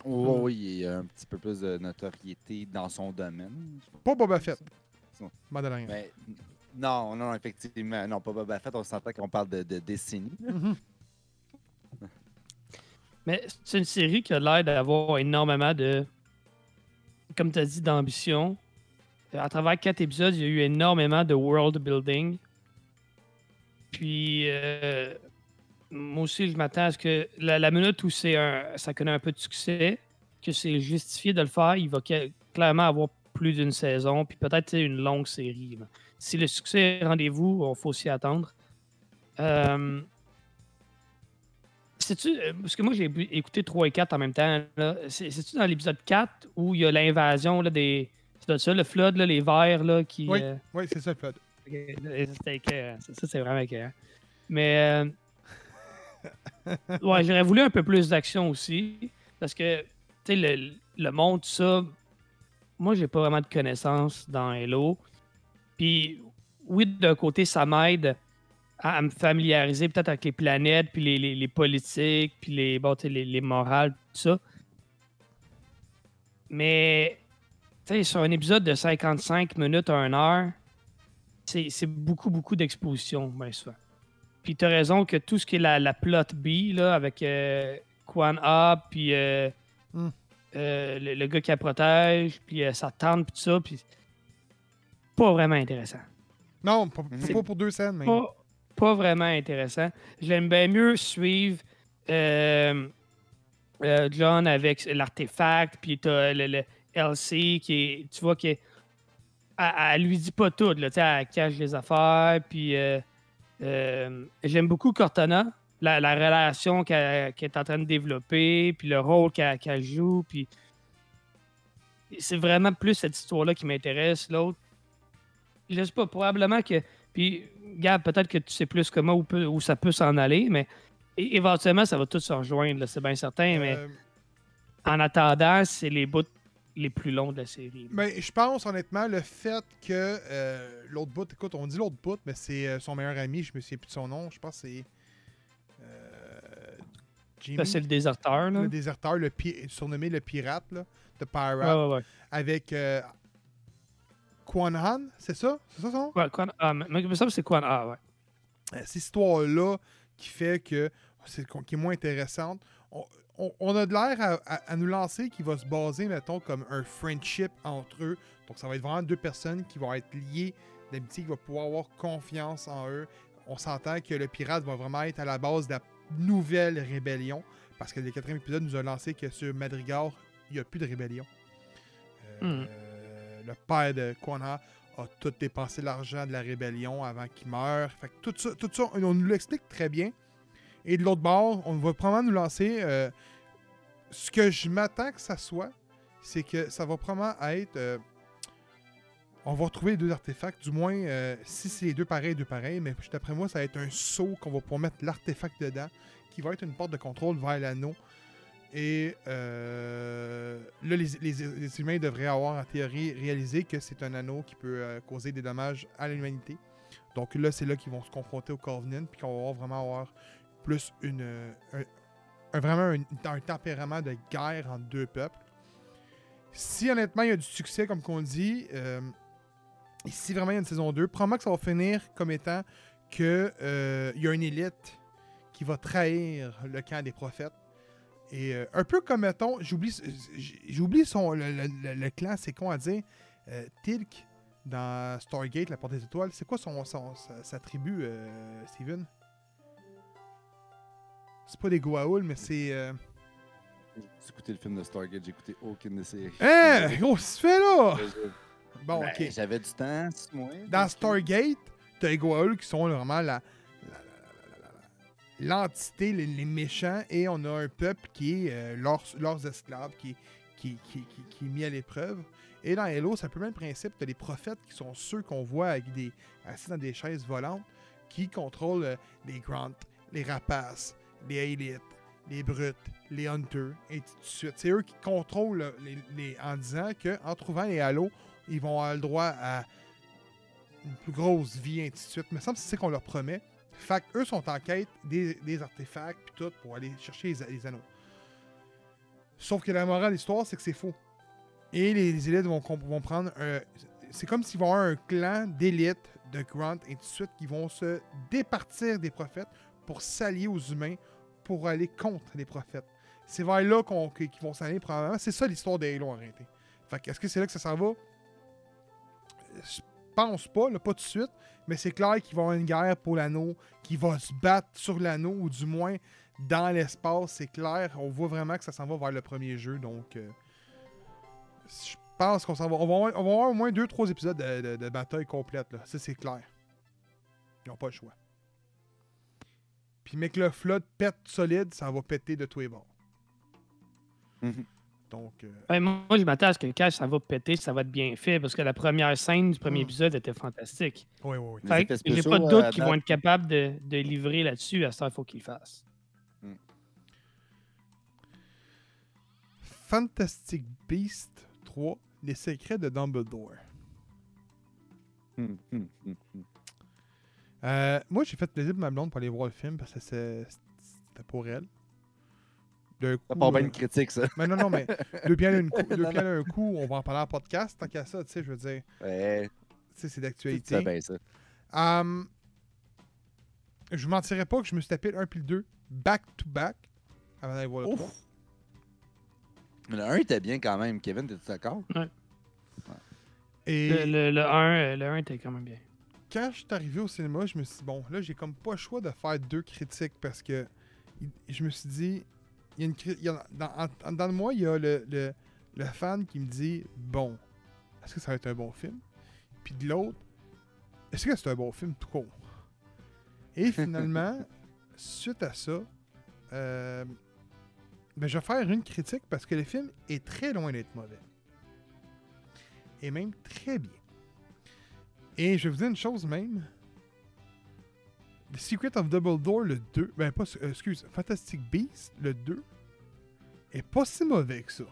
Oui, oui, il y a un petit peu plus de notoriété dans son domaine.
Pas Boba Fett. Mandalorian.
Mais non, non, effectivement. Non, pas Boba Fett, on s'entend qu'on parle de, de décennies.
Mhm.
Mais c'est une série qui a l'air d'avoir énormément de. Comme tu as dit, d'ambition. À travers quatre épisodes, il y a eu énormément de world building. Puis, euh, moi aussi, je m'attends à ce que la, minute où c'est ça connaît un peu de succès, que c'est justifié de le faire, il va clairement avoir plus d'une saison, puis peut-être tu une longue série. Si le succès est rendez-vous, il faut s'y attendre. Euh, C'est-tu. euh, Parce que moi, j'ai écouté 3 et 4 en même temps. C'est-tu dans l'épisode 4 où il y a l'invasion des. De ça, le flood, là, les vers là, qui.
Oui.
euh,
Oui, c'est ça le flood.
Ok, C'était écœurant. Ça, c'est vraiment écœurant. Mais euh, ouais, j'aurais voulu un peu plus d'action aussi. Parce que, tu sais, le, le monde, ça, moi, j'ai pas vraiment de connaissances dans Halo. Puis, oui, d'un côté, ça m'aide à, à me familiariser peut-être avec les planètes, puis les, les- les politiques, puis les, bon, les, les morales, tout ça. Mais, sais, sur un épisode de 55 minutes à 1 heure, c'est beaucoup, beaucoup d'exposition, bien souvent. Puis tu as raison que tout ce qui est la, la plot B, là, avec euh, Quan A, puis euh,
Hmm.
euh, le, le gars qui la protège, puis euh, sa tante, puis tout ça, puis pas vraiment intéressant.
Non, pas, pas pour deux scènes, mais.
Pas, pas vraiment intéressant. J'aime bien mieux suivre euh, euh, John avec l'artefact, puis t'as le, le LC qui est, tu vois, est, elle, lui dit pas tout, là, tu sais, elle cache les affaires, puis euh, euh, j'aime beaucoup Cortana, la, la relation qu'elle qu'elle est en train de développer, puis le rôle qu'elle qu'elle joue, puis c'est vraiment plus cette histoire-là qui m'intéresse. L'autre, je sais pas, probablement que. Puis, Gab, peut-être que tu sais plus que moi où, peut- où ça peut s'en aller, mais éventuellement, ça va tout se rejoindre, c'est bien certain. Mais
Euh,
en attendant, c'est les bouts les plus longs de la série.
Mais je pense honnêtement le fait que euh, l'autre bout, écoute, on dit l'autre bout, mais c'est euh, son meilleur ami, je me souviens plus de son nom, je pense que c'est euh,
c'est le déserteur. Là.
le déserteur, le pi- surnommé le pirate, là, de Pirate,
Ouais, ouais, ouais.
avec Quan Han, c'est ça? C'est ça son nom?
Ouais, Quan- ah, mais- mais ça, c'est quoi? Ah, ouais.
Cette histoire-là qui fait que c'est qui est moins intéressante. On, on- on a de l'air à, à- à nous lancer qui va se baser, mettons, comme un friendship entre eux. Donc, ça va être vraiment deux personnes qui vont être liées d'amitié, qui vont pouvoir avoir confiance en eux. On s'entend que le pirate va vraiment être à la base de la nouvelle rébellion. Parce que le quatrième épisode nous a lancé que sur Madrigal, il n'y a plus de rébellion. Euh,
Hmm.
Le père de Quan Ha a tout dépensé l'argent de la rébellion avant qu'il meure. Fait que tout ça, tout ça, on nous l'explique très bien. Et de l'autre bord, on va probablement nous lancer. euh, ce que je m'attends que ça soit, c'est que ça va probablement être. euh, on va retrouver les deux artefacts, du moins euh, si c'est les deux pareils, deux pareils, mais d'après moi, ça va être un saut qu'on va pouvoir mettre l'artefact dedans, qui va être une porte de contrôle vers l'anneau. Et euh, là, les, humains devraient avoir en théorie réalisé que c'est un anneau qui peut causer des dommages à l'humanité. Donc là, c'est là qu'ils vont se confronter au Covenant, puis qu'on va vraiment avoir plus une, euh, un, vraiment un, tempérament de guerre entre deux peuples. Si honnêtement il y a du succès, comme qu'on dit, euh, si vraiment il y a une saison 2, probablement que ça va finir comme étant que euh, y a une élite qui va trahir le camp des prophètes. Et euh, un peu comme, mettons, j'oublie j'oublie son le, clan, c'est con à dire. Tilk dans Stargate, la porte des étoiles, c'est quoi son, sa, tribu, Steven? C'est pas des Goa'uld, mais c'est. euh,
J'ai écouté le film de Stargate, j'ai écouté aucune des séries.
Hein? Gros, tu fais là? Bon,
Ben,
ok.
J'avais du temps, six mois.
Dans Stargate, t'as les Goa'uld qui sont vraiment la, l'entité, les, les méchants, et on a un peuple qui est euh, leurs, leurs esclaves, qui, qui, qui, qui, qui est mis à l'épreuve. Et dans Halo, c'est un peu le même principe. T'as les prophètes qui sont ceux qu'on voit avec des, assis dans des chaises volantes, qui contrôlent euh, les Grunts, les rapaces, les élites, les brutes, les hunters, et ainsi de suite. C'est eux qui contrôlent les, en disant qu'en trouvant les Halo, ils vont avoir le droit à une plus grosse vie, ainsi de suite. Mais ça me c'est ce qu'on leur promet. Fait eux sont en quête des, artefacts puis tout pour aller chercher les, anneaux. Sauf que la morale de l'histoire, c'est que c'est faux. Et les, élites vont, prendre. C'est comme s'ils vont avoir un clan d'élites, de Grunt, et ainsi de suite, qui vont se départir des prophètes pour s'allier aux humains pour aller contre les prophètes. C'est vers là qu'on- qu'ils vont s'allier probablement. C'est ça l'histoire des Halo en réalité. Fait que est-ce que c'est là que ça s'en va? Je pense pas, pas tout de suite, mais c'est clair qu'il va y avoir une guerre pour l'anneau, qui va se battre sur l'anneau, ou du moins dans l'espace, c'est clair. On voit vraiment que ça s'en va vers le premier jeu, donc euh, je pense qu'on s'en va. On va, avoir, au moins 2-3 épisodes de, de- de bataille complète. Là. Ça, c'est clair. Ils n'ont pas le choix. Puis, mais que le flood pète solide, ça va péter de tous les bords.
Mhm.
Donc, euh,
moi, je m'attends à ce que quand ça va péter, ça va être bien fait parce que la première scène du premier
Mm.
épisode était fantastique.
oui, oui, oui.
J'ai pas de
euh,
doute qu'ils vont être capables de, de livrer là-dessus. À ça, il faut qu'ils le fassent.
Fantastic Beast 3, Les secrets de Dumbledore.
Hum, hum.
Euh, moi, j'ai fait plaisir pour ma blonde pour aller voir le film parce que c'est- c'était pour elle. D'un
Ça
coup,
part bien
euh,
une critique, ça.
Mais non, non, mais deux pieds à un coup, deux pieds un coup, on va en parler en podcast. Tant qu'à ça, tu sais, je veux dire,
Ouais,
tu sais, c'est
tu
d'actualité.
sais bien ça.
Hum, je vous mentirais pas que je me suis tapé le 1 puis le 2 back to back avant d'aller voir le
Ouf.
3.
Mais le 1 était bien quand même. Kevin, t'es-tu d'accord?
Et
Le, le, le 1, euh, le 1 était quand même bien.
Quand je suis arrivé au cinéma, je me suis dit, bon, là, j'ai comme pas le choix de faire deux critiques parce que je me suis dit, il y a une cri- il y a- dans, dans moi, il y a le, le, le fan qui me dit, bon, est-ce que ça va être un bon film? Puis de l'autre, est-ce que c'est un bon film tout court? Et finalement, suite à ça, euh, ben, je vais faire une critique parce que le film est très loin d'être mauvais. Et même très bien. Et je vais vous dire une chose même. The Secret of Dumbledore, le 2, ben pas, euh, excuse, Fantastic Beast, le 2, est pas si mauvais que ça.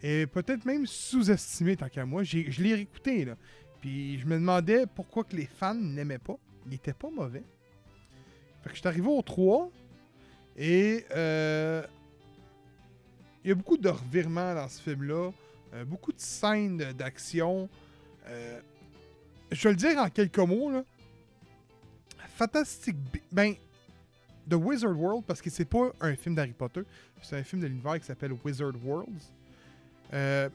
Et peut-être même sous-estimé tant qu'à moi. Je l'ai réécouté, là. Puis je me demandais pourquoi que les fans n'aimaient pas. Il était pas mauvais. Fait que je suis arrivé au 3. Et euh, il y a beaucoup de revirements dans ce film-là. euh, beaucoup de scènes d'action. Euh, je vais le dire en quelques mots, là. Fantastic... Be- Ben, The Wizard World, parce que c'est pas un film d'Harry Potter, c'est un film de l'univers qui s'appelle Wizard Worlds. Euh,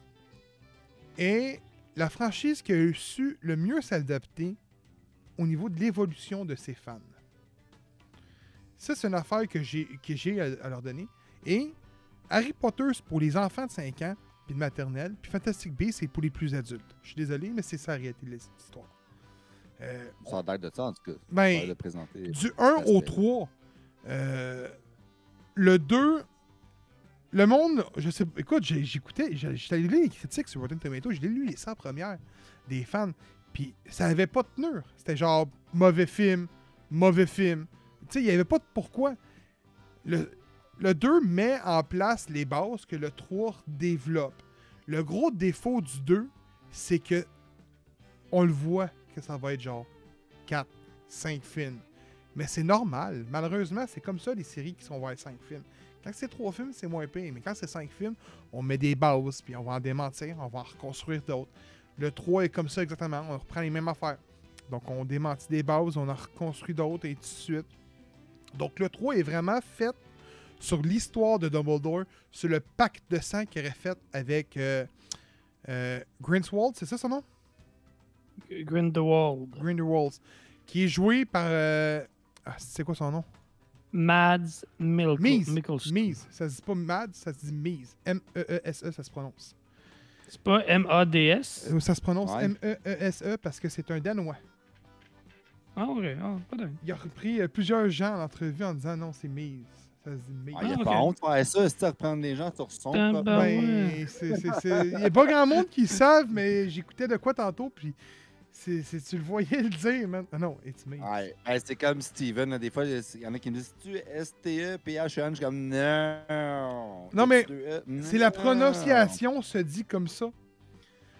et la franchise qui a su le mieux s'adapter au niveau de l'évolution de ses fans. Ça, c'est une affaire que j'ai à, à leur donner. Et Harry Potter, pour les enfants de 5 ans, puis de maternelle, puis Fantastic Beasts, c'est pour les plus adultes. Je suis désolé, mais c'est ça la réalité de l'histoire. Euh,
Ça a de ça, en tout cas.
Ben,
l'air de présenter.
du 1 au
Aspect.
3, euh, le 2, le monde, je sais écoute, j'écoutais, j'étais allé lire les critiques sur Rotten Tomatoes, j'ai lu les 100 premières des fans, puis ça avait pas de teneur. C'était genre mauvais film, mauvais film. Tu sais, il y avait pas de pourquoi. Le, le 2 met en place les bases que le 3 développe. Le gros défaut du 2, c'est que on le voit que ça va être genre 4, 5 films. Mais c'est normal. Malheureusement, c'est comme ça les séries qui sont vers 5 films. Quand c'est 3 films, c'est moins pire. Mais quand c'est 5 films, on met des bases, puis on va en démentir, on va en reconstruire d'autres. Le 3 est comme ça exactement. On reprend les mêmes affaires. Donc on démentit des bases, on en reconstruit d'autres, et ainsi de suite. Donc le 3 est vraiment fait sur l'histoire de Dumbledore, sur le pacte de sang qu'il aurait fait avec euh, euh, Grindelwald, c'est ça son nom?
Grindelwald.
Grindelwald, qui est joué par... euh, ah, c'est quoi son nom?
Mads Milk
Mise.
Mikkelsen.
Mise. Ça se dit pas Mad, ça se dit Mise. M-E-E-S-E, ça se prononce.
C'est pas M-A-D-S?
Euh, Ça se prononce
Ouais.
M-E-E-S-E parce que c'est un Danois.
Ah, ouais. Ah, pas dingue.
Il a repris euh, plusieurs gens en entrevue en disant non, c'est Mise.
Ah, il n'y a
Ah,
pas honte de faire ça, c'est reprendre les gens sur son.
Ben,
propre-
ouais.
c'est- c'est- c'est- il n'y a pas grand monde qui le savent, mais j'écoutais de quoi tantôt, puis c'est, c'est- tu le voyais le dire, man. Ah non, it's Mise.
Ouais, ouais, c'est comme Steven, là, des fois, il y en a qui me disent Tu S-T-E-P-H-E-N Je suis comme Non.
Non, mais
Deux E,
C'est la
non.
prononciation se dit comme ça.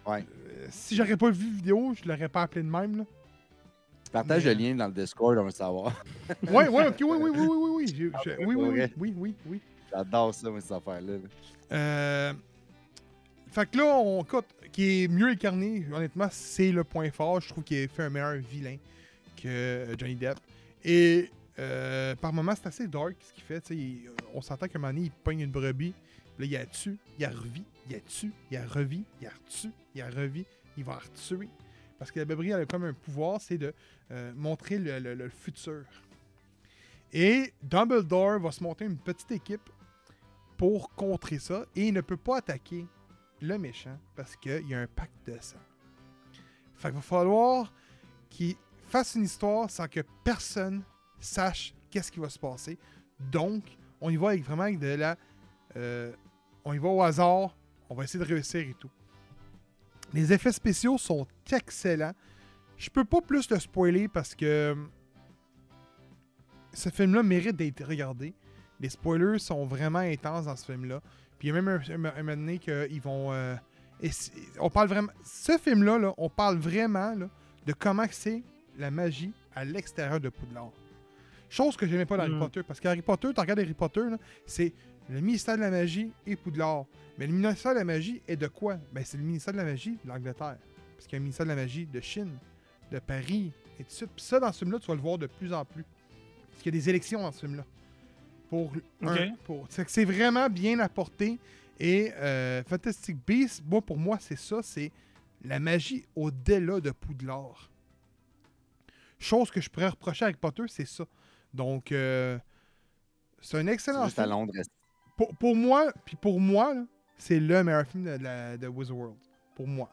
Ouais.
Euh, si j'aurais pas vu vidéo, je l'aurais pas appelé de même, là.
Partage
Mais-
le lien dans le Discord, on veut savoir.
Ouais, ouais, ok, oui, oui, oui, oui, oui, oui, j'ai-
ouais,
oui, oui, oui, oui, oui, oui.
J'adore ça, moi, ces affaires-là. là.
Euh, Fait que là, on écoute, qui est mieux incarné, honnêtement, c'est le point fort. Je trouve qu'il a fait un meilleur vilain que euh, Johnny Depp. Et euh, par moments, c'est assez dark ce qu'il fait. il- on s'entend qu'à un moment donné, il pogne une brebis. Là, il a tué, il a revi, il a tué, il a revi, il a retu, il a revi, il va retuer. Parce que la elle a comme un pouvoir, c'est de euh, montrer le futur. Et Dumbledore va se monter une petite équipe pour contrer ça et il ne peut pas attaquer le méchant parce qu'il y a un pacte de sang. Fait qu'il va falloir qu'il fasse une histoire sans que personne sache qu'est-ce qui va se passer. Donc, on y va avec vraiment avec de la. euh, on y va au hasard. On va essayer de réussir et tout. Les effets spéciaux sont excellents. Je peux pas plus le spoiler parce que euh, ce film-là mérite d'être regardé. Les spoilers sont vraiment intenses dans ce film-là. Puis il y a même un, un, un moment donné qu'ils vont. euh, et on parle vraiment. Ce film-là, là, on parle vraiment là, de comment c'est la magie à l'extérieur de Poudlard. Chose que j'aimais pas dans Harry
Mm.
Potter. Parce qu'Harry Potter, tu regardes Harry Potter, c'est le ministère de la magie et Poudlard. Mais le ministère de la magie est de quoi? Ben, c'est le ministère de la magie de l'Angleterre. Parce qu'il y a un ministère de la magie de Chine, de Paris, et tout de suite. Puis ça, dans ce film-là, tu vas le voir de plus en plus. Parce qu'il y a des élections dans ce film-là. Pour, un- pour c'est que c'est vraiment bien apporté. Et euh, Fantastic Beasts, moi, pour moi, c'est ça. C'est la magie au-delà de Poudlard. Chose que je pourrais reprocher à Harry Potter, c'est ça. Donc, euh, c'est un excellent
juste à
film.
Londres.
Pour, pour moi, puis pour moi, là, c'est le meilleur film de, la, de Wizard World. Pour moi.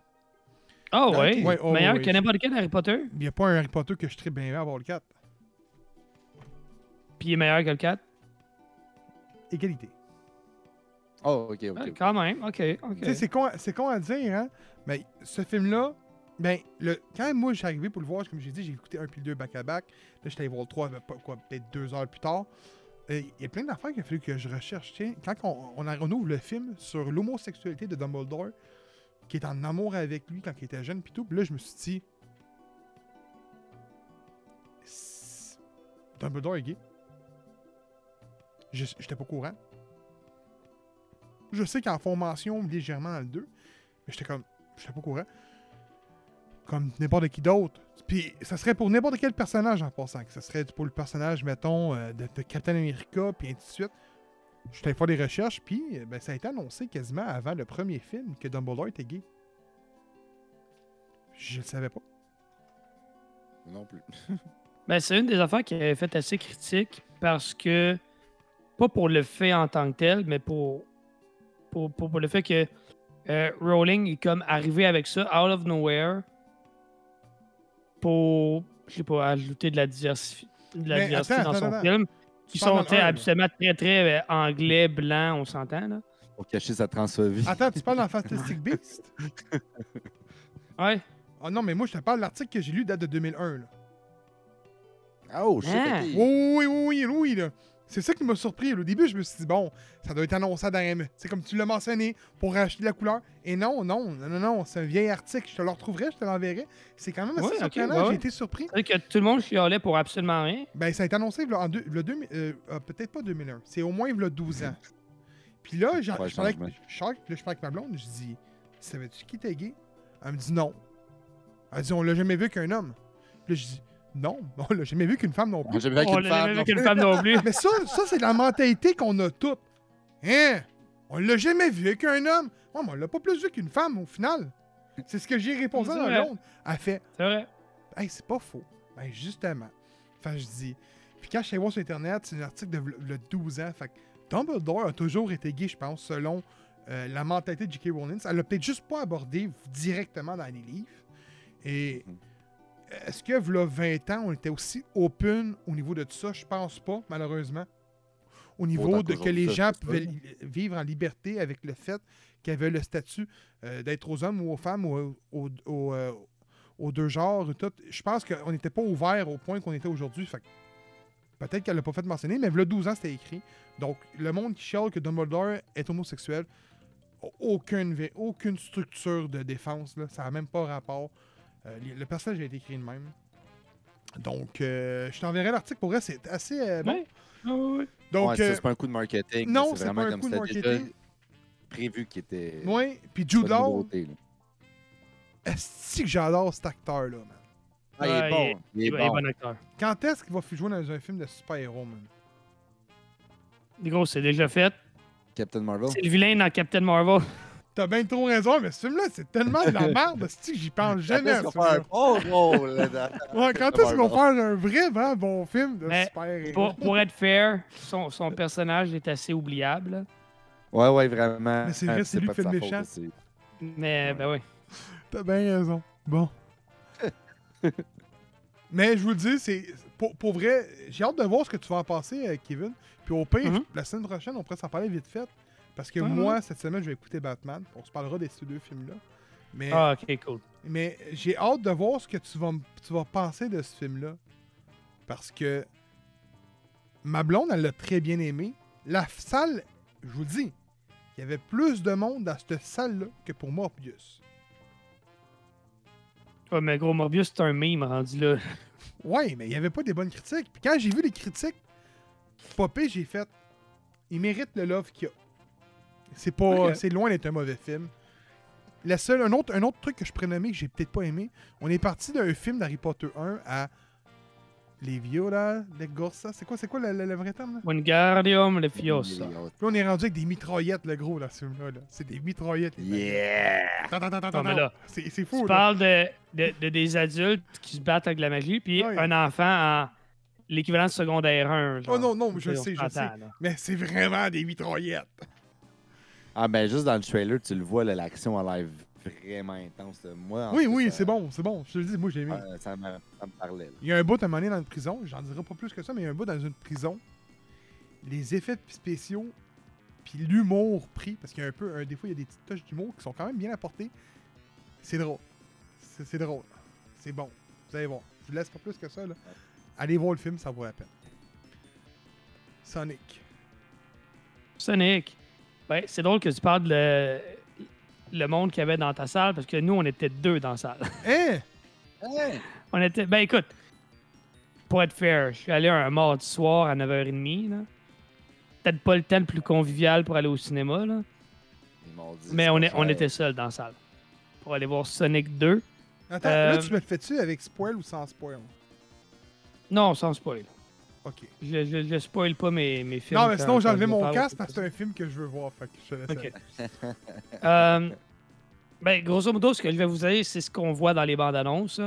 Ah
Ok.
ouais?
Ouais, oh,
Meilleur
ouais.
que n'importe quel Harry Potter?
Il n'y a pas un Harry Potter que je traite bien à voir le 4.
Puis il est meilleur que le 4?
Égalité.
Oh, ok, ok.
Ah, quand même, ok, ok.
Tu sais, c'est con, c'est con à dire, hein? Mais ce film-là, ben, le, quand moi je suis arrivé pour le voir, comme j'ai dit, j'ai écouté un puis le deux back-à-back. Là, j'étais allé voir le 3, ben, pas- quoi, peut-être deux heures plus tard. Euh, Il y a plein d'affaires qu'il a fallu que je recherche. Tiens, quand on, on, ouvre le film sur l'homosexualité de Dumbledore, qui est en amour avec lui quand il était jeune, puis tout, puis là, je me suis dit. Dumbledore est gay. J'étais pas au courant. Je sais qu'en font mention légèrement dans le 2, mais j'étais comme. J'étais pas au courant. Comme n'importe qui d'autre. Puis ça serait pour n'importe quel personnage en passant. Que ça serait pour le personnage, mettons, euh, de, de Captain America, puis ainsi de suite. Je suis allé faire des recherches, puis euh, ben, ça a été annoncé quasiment avant le premier film que Dumbledore était gay. Je le savais pas.
Non plus.
Ben, c'est une des affaires qui avait fait assez critique parce que, pas pour le fait en tant que tel, mais pour, pour, pour, pour le fait que euh, Rowling est comme arrivé avec ça, out of nowhere, pour, je sais pas, ajouter de la, diversi- de la diversité
attends,
dans
attends,
son
attends.
film. Qui sont absolument très, très euh, anglais, blanc, on s'entend, là.
Pour cacher sa transphobie.
Attends, tu parles dans Fantastic Beast?
Ouais.
Ah non, mais moi, je te parle de l'article que j'ai lu date de 2001. Là.
Oh, shit,
Ah.
Oui, oui, oui, oui, oui, là. C'est ça qui m'a surpris. Au début, je me suis dit, bon, ça doit être annoncé dans M. C'est comme tu l'as mentionné pour racheter la couleur. Et non, non, non, non, non, c'est un vieil article. Je te le retrouverai, je te l'enverrai. C'est quand même assez
Ouais,
surprenant.
ouais,
J'ai été surpris.
C'est-à-dire que tout le monde chialait pour absolument rien.
Ben, ça a été annoncé là, en deux, le deux- euh, euh, peut-être pas 2001. C'est au moins le 12 ans. Là, je parlais avec, puis là, je parlais avec ma blonde. Je dis, savais-tu qui était gay? Elle me dit non. Elle dit, on l'a jamais vu qu'un homme. Puis là, je dis, non, on l'a jamais vu qu'une femme non
On
plus.
On l'a jamais
non
vu qu'une femme non plus.
Mais ça, ça c'est la mentalité qu'on a toutes. Hein? On l'a jamais vu qu'un homme. Ouais, mais on l'a pas plus vu qu'une femme au final. C'est ce que j'ai répondu
vrai.
blonde. Elle fait,
C'est vrai.
hey, c'est pas faux. Ben, justement. Enfin, je dis. Puis quand je suis allé voir sur Internet, c'est un article de v'là 12 ans. Fait que Dumbledore a toujours été gay, je pense, selon euh, la mentalité de J.K. Rowling. Elle l'a peut-être juste pas abordé directement dans les livres. Et
Mhm.
Est-ce que, v'là 20 ans, on était aussi open au niveau de tout ça? Je pense pas, malheureusement. Au niveau
Autant
de que les gens pouvaient vivre en liberté avec le fait qu'il y avait le statut euh, d'être aux hommes ou aux femmes ou aux, aux- aux, euh, aux deux genres. Tout. Je pense qu'on n'était pas ouvert au point qu'on était aujourd'hui. Peut-être qu'elle l'a pas fait mentionner, mais le 12 ans, c'était écrit. Donc, le monde qui chiale que Dumbledore est homosexuel, aucune, aucune structure de défense. Là. Ça n'a même pas rapport. Euh, le personnage a été écrit de même. Donc, euh, je t'enverrai l'article. Pour vrai, c'est assez euh, bon.
Ouais. Oui, oui.
Donc,
ouais,
euh,
c'est pas un coup de marketing.
non,
c'est vraiment
pas un
comme
coup de
déjà
marketing.
prévu qu'il était.
ouais. Puis Jude
de
Law, est-ce que j'adore cet acteur-là, man?
Ah, il est bon. Il est
Il est
bon.
bon acteur.
Quand est-ce qu'il va jouer dans un film de super-héros, man?
Gros, c'est déjà fait.
Captain Marvel.
C'est le vilain dans Captain Marvel.
T'as bien trop raison, mais ce film-là, c'est tellement de la merde, c'est que j'y pense jamais. à
Après,
ce
on va faire un bon rôle là-dedans.
Ouais, quand est-ce qu'on va faire un vrai, vraiment bon film de
Mais
super-héros?
Pour, pour être fair, son, son personnage est assez oubliable.
Ouais, ouais, vraiment.
Mais c'est vrai, c'est lui
pas
qui fait
de
le méchant.
Mais, ben oui.
T'as bien raison. Bon. Mais je vous le dis, c'est pour, pour vrai, j'ai hâte de voir ce que tu vas en passer, euh, Kevin. Puis au pire,
Mhm.
la semaine prochaine, on pourrait s'en parler vite fait. Parce que
Ouais,
moi, cette semaine, je vais écouter Batman. On se parlera de ces deux films-là. Mais,
Ah, ok, cool.
mais j'ai hâte de voir ce que tu vas, tu vas penser de ce film-là. Parce que ma blonde, elle l'a très bien aimé. La salle, je vous le dis, il y avait plus de monde dans cette salle-là que pour Morbius.
Ouais, mais gros, Morbius, c'est un meme rendu là.
Ouais, mais il n'y avait pas des bonnes critiques. Puis quand j'ai vu les critiques popper, j'ai fait il mérite le love qu'il a. C'est pas c'est loin d'être un mauvais film. La seule un autre un autre truc que je pourrais nommer que j'ai peut-être pas aimé, on est parti d'un film d'Harry Potter 1 à les Viola, les Gorsa, c'est quoi c'est quoi le, le- le vrai terme là?
Wingardium Leviosa.
Puis on est rendu avec des mitraillettes le gros là ce film là. là. C'est des mitraillettes.
Yeah!
Là,
C'est c'est fou
Tu
là.
parles de, de, de des adultes qui se battent avec la magie, puis
Ouais.
un enfant en l'équivalent de secondaire 1. genre.
Oh non non, je le sais, je le sais.
là.
Mais c'est vraiment des mitraillettes.
Ah, ben juste dans le trailer, tu le vois, là, l'action a l'air vraiment intense. Moi, en
Oui oui,
ça-
c'est bon, c'est bon. Je te le dis, moi j'ai aimé.
euh, ça, me, ça me parlait. là.
Il y a un bout à un moment donné dans une prison, j'en dirai pas plus que ça, mais il y a un bout dans une prison. Les effets spéciaux, puis l'humour pris, parce qu'il y a un peu, un, des fois, il y a des petites touches d'humour qui sont quand même bien apportées. C'est drôle. C'est c'est drôle. C'est bon. Vous allez voir. Je vous laisse pas plus que ça. Là. Allez voir le film, ça vaut la peine. Sonic.
Sonic. Ben, c'est drôle que tu parles de le, le monde qu'il y avait dans ta salle, parce que nous, on était deux dans la salle.
Hein?
Hey!
On était. Ben écoute, pour être fair, je suis allé un mardi soir à 9h30. là. Peut-être pas le temps le plus convivial pour aller au cinéma, là. Mais on, est, on était seuls dans la salle. Pour aller voir Sonic 2.
Attends,
Euh,
là, tu me le fais-tu avec spoil ou sans spoil?
Non, sans spoil.
Ok.
Je, je, je spoil pas mes, mes films.
Non, mais sinon, j'ai enlevé mon casque parce que c'est un film que je veux voir. Fait que je te.
Euh, ben, grosso modo, ce que je vais vous dire, c'est ce qu'on voit dans les bandes annonces.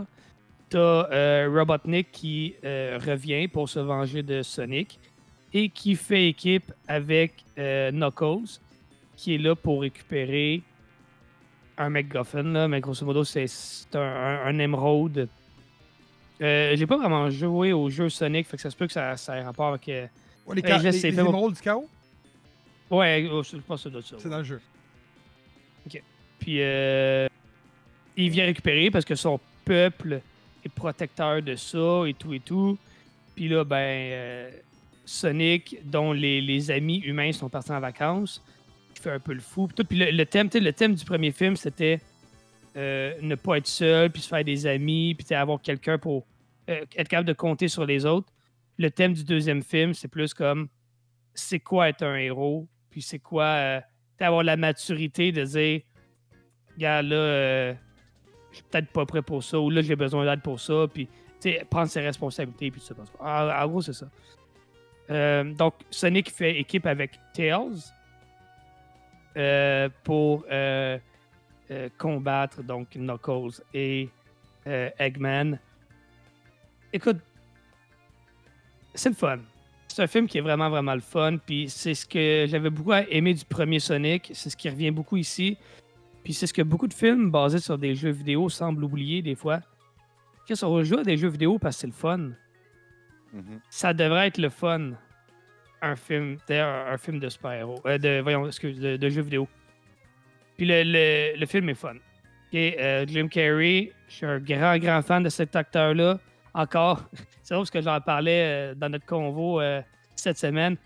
T'as euh, Robotnik qui euh, revient pour se venger de Sonic et qui fait équipe avec euh, Knuckles, qui est là pour récupérer un MacGuffin. Là, mais grosso modo, c'est c'est un, un, un émeraude. Euh, J'ai pas vraiment joué au jeu Sonic, fait que ça se peut que ça, ça ait rapport avec. euh,
Ouais, les,
Ben,
les, les
fais-
émeraudes du chaos,
Ouais, oh, je pense que c'est de ça.
c'est dans le jeu.
Puis euh, il vient récupérer parce que son peuple est protecteur de ça et tout et tout. Puis là, ben, euh, Sonic, dont les, les amis humains sont partis en vacances, il fait un peu le fou. Puis, tout. Puis le, le thème, le thème du premier film, c'était euh, ne pas être seul, puis se faire des amis, puis avoir quelqu'un pour euh, être capable de compter sur les autres. Le thème du deuxième film, c'est plus comme c'est quoi être un héros, puis c'est quoi euh, avoir la maturité de dire Regarde, là, je suis peut-être pas prêt pour ça, ou là, j'ai besoin d'aide pour ça, puis, prendre ses responsabilités, puis tout ça. En, en gros, c'est ça. Donc, Sonic fait équipe avec Tails pour euh, euh, combattre, donc, Knuckles et euh, Eggman. Écoute, c'est le fun. C'est un film qui est vraiment, vraiment le fun, puis c'est ce que j'avais beaucoup aimé du premier Sonic, c'est ce qui revient beaucoup ici. Puis c'est ce que beaucoup de films basés sur des jeux vidéo semblent oublier des fois. Qu'est-ce qu'on joue à des jeux vidéo parce que c'est le fun.
Mhm.
Ça devrait être le fun. Un film, un film de super-héros. euh, de, voyons, excuse, de, de jeux vidéo. Puis le, le, le film est fun. Ok, euh, Jim Carrey, je suis un grand, grand fan de cet acteur-là. Encore, c'est drôle parce que j'en parlais euh, dans notre convo euh, cette semaine.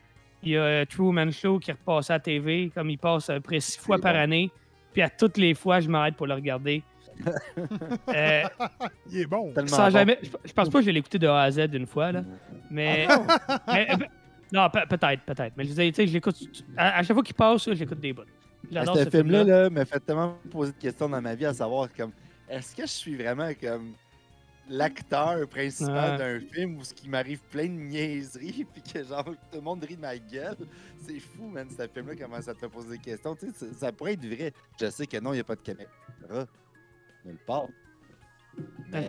Il y a euh, Truman Show qui repasse à la TV, comme il passe à peu près six fois par
bon.
année. Puis à toutes les fois, je m'arrête pour le regarder. Euh,
Il est bon.
Sans
bon.
jamais, je, je pense pas que je l'ai écouté de A à Z une fois, là. Mais. mais- euh, non, pe- peut-être, peut-être. Mais je disais, tu sais, je l'écoute. À, à chaque fois qu'il passe, j'écoute des bouts.
Ce film-là là, me fait tellement poser de questions dans ma vie à savoir comme est-ce que je suis vraiment comme l'acteur principal
Ouais.
d'un film où ce qui m'arrive plein de niaiseries puis que genre tout le monde rit de ma gueule? C'est fou, man, ce film-là, comment ça te poser des questions. Tu sais, ça, ça pourrait être vrai. Je sais que non, il n'y a pas de caméra. Nulle part. Mais,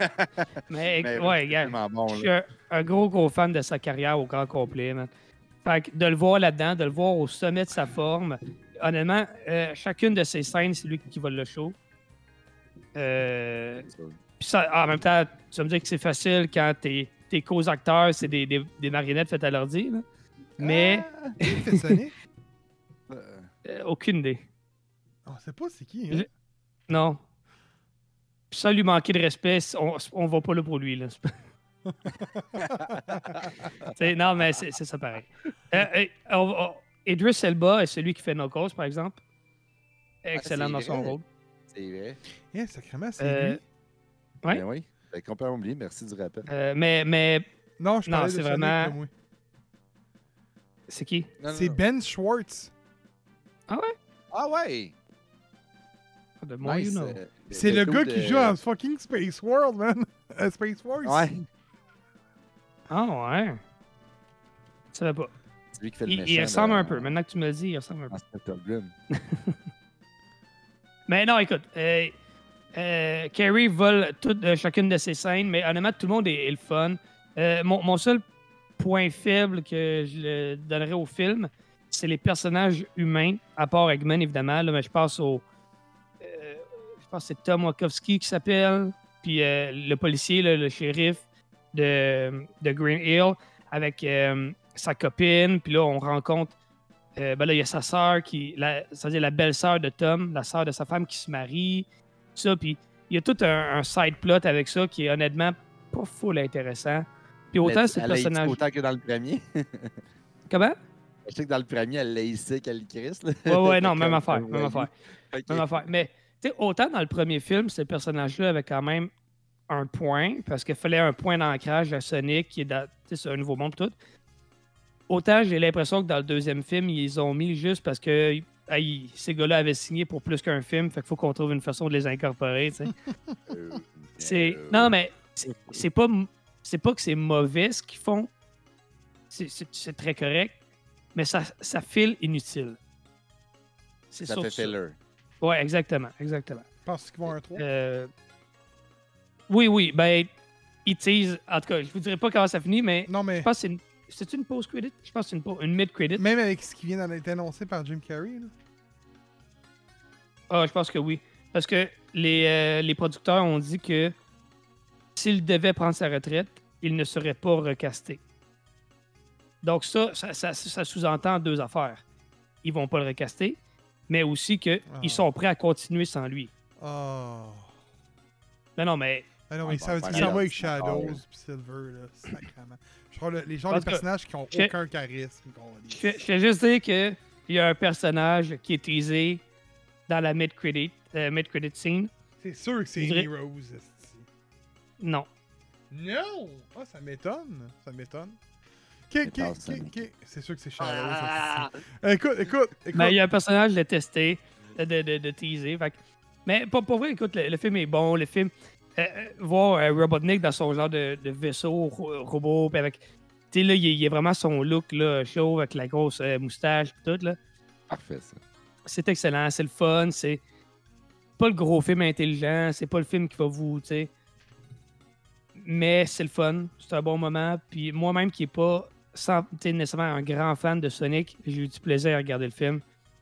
mais,
mais
ouais,
bon.
je suis un, un gros, gros fan de sa carrière au grand complet, man. Fait que de le voir là-dedans, de le voir au sommet de sa forme, honnêtement, euh, chacune de ces scènes, c'est lui qui vole le show. Euh, puis ça, en même temps, tu vas me dire que c'est facile quand tes, tes co-acteurs, c'est des, des, des marionnettes faites à l'ordi. là. Mais
Ah, il fait Sonic?
Euh,
euh, aucune idée.
On sait pas c'est qui. Hein?
Je- Non. Puis sans lui manquer de respect, on, on va pas là pour lui. Là. Non, mais c'est c'est ça pareil. Euh, euh, on Idris Elba est celui qui fait Knuckles, par exemple. Excellent
c'est
dans son
vrai.
rôle.
C'est vrai.
Eh, sacrément, c'est
Euh,
lui.
Ouais.
Ben oui. J'avais complètement oublié. Merci du rappel.
Euh, mais mais
Non, je
non, c'est vraiment- c'est qui?
Non, non,
C'est
non.
Ben Schwartz.
Ah ouais!
The more
Nice,
you know.
euh,
C'est le, gars qui joue en fucking Space World, man. Space Force.
Ouais.
Ah ouais. Je savais pas.
C'est lui qui fait le
Il,
méchant.
il ressemble un peu. Maintenant que tu me le dis, il ressemble un peu.
Spectre Bloom.
Mais non, écoute, euh, euh, Carrie vole toutes, euh, chacune de ses scènes, mais honnêtement, tout le monde est, est le fun. Mon, mon seul point faible que je le donnerais au film, c'est les personnages humains, à part Eggman, évidemment. Là, mais je pense au. je pense que c'est Tom Wachowski qui s'appelle, puis euh, le policier, là, le shérif de, de Green Hill, avec euh, sa copine, puis là, on rencontre. euh, ben là, il y a sa sœur qui. C'est-à-dire la belle-sœur de Tom, la sœur de sa femme qui se marie. tout Ça, puis il y a tout un, un side plot avec ça qui est honnêtement pas full intéressant. Puis autant
Mais
ce
elle l'a
personnage.
Autant que dans le premier.
Comment?
Je sais que dans le premier, elle l'a ici qu'elle Chris. là.
Ouais, ouais, non, même affaire. Même affaire. Même affaire. Mais tu sais, autant dans le premier film, ce personnage-là avait quand même un point, parce qu'il fallait un point d'ancrage à Sonic, qui est dans tu sais, c'est un nouveau monde, tout. Autant j'ai l'impression que dans le deuxième film, ils ont mis juste parce que hey, ces gars-là avaient signé pour plus qu'un film, fait qu'il faut qu'on trouve une façon de les incorporer. tu sais. C'est non mais c'est pas m- c'est pas que c'est mauvais ce qu'ils font. C'est- très correct, mais ça, ça file inutile. C'est
Ça fait filler.
Ouais, exactement, exactement.
Penses-tu qu'ils vont avoir un 3
Euh, Oui, oui, ben ils teasent. En tout cas, je vous dirai pas comment ça finit, mais
Non, mais
je pense que c'est une. C'est une post-credit? Je pense que c'est une, une mid-credit.
même avec ce qui vient d'être annoncé par Jim Carrey, là.
Ah, je pense que oui. Parce que les, euh, les producteurs ont dit que s'il devait prendre sa retraite, il ne serait pas recasté. Donc ça, ça, ça- ça sous-entend deux affaires. Ils vont pas le recaster, mais aussi qu'ils
Ah.
sont prêts à continuer sans lui.
Oh.
Non, non, mais
Ah non,
Ah,
mais
bon,
ça veut
ben,
dire que ça
là,
va avec
c'est
Shadows puis Silver, là, sacrément. Je crois le- les genres
En
de personnages qui ont
je-
aucun charisme. qu'on
je je fais juste dire qu'il y a un personnage qui est teasé dans la mid-credit euh, mid-credit scene.
C'est sûr que c'est
dirais-
Amy Rose. esti.
Non.
Non! Ah, ça m'étonne. Ça m'étonne.
Ça.
ok. C'est sûr que c'est Shadows.
Ah!
Écoute, écoute, écoute.
Mais il y a un personnage de testé, de, de, de, de teaser. fait mais pour, pour vrai, écoute, le, le film est bon. Le film, euh, euh, voir euh, Robotnik dans son genre de, de vaisseau ro- robot, puis avec. Tu sais, là, il y a- vraiment son look là, chaud avec la grosse moustache et tout. Là.
Parfait, ça.
C'est excellent, c'est le fun, c'est pas le gros film intelligent, c'est pas le film qui va vous, sais. Mais c'est le fun, c'est un bon moment. Puis moi-même qui est pas sans, nécessairement un grand fan de Sonic, j'ai eu du plaisir à regarder le film.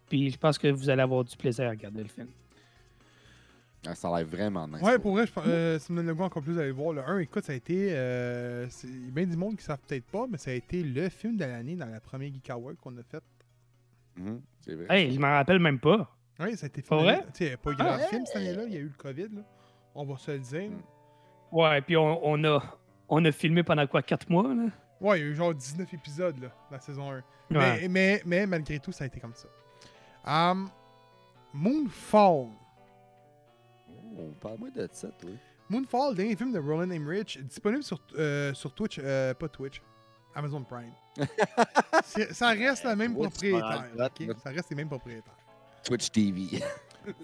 Puis je pense que vous allez avoir du plaisir à regarder le film.
Ah, Ça a l'air vraiment nice.
Ouais, pour vrai, je pense- euh, ça me donne le goût encore plus d'aller le voir. Le 1, écoute, ça a été. euh, Il y a bien du monde qui ne savent peut-être pas, mais ça a été le film de l'année dans la première Geek Award qu'on a fait.
Mhm, C'est vrai.
Hey, je m'en rappelle même pas.
Oui, ça a été fait.
vrai?
Il n'y avait pas eu de
Ah,
grand film cette année-là, il y a eu le COVID. Là. On va se le dire.
Mm.
Ouais, puis on, on a, on a filmé pendant quoi, 4 mois, là?
Ouais, il y a eu genre 19 épisodes là, dans la saison 1.
Ouais.
Mais, mais, mais malgré tout, ça a été comme ça. Um, Moonfall.
Oh, Parle-moi de ça, toi.
Moonfall, dernier film de Roland Emmerich, disponible sur, euh, sur Twitch, euh, pas Twitch, Amazon Prime. Ça reste la même
Twitch,
propriétaire. Ça reste les mêmes propriétaires.
Twitch TV.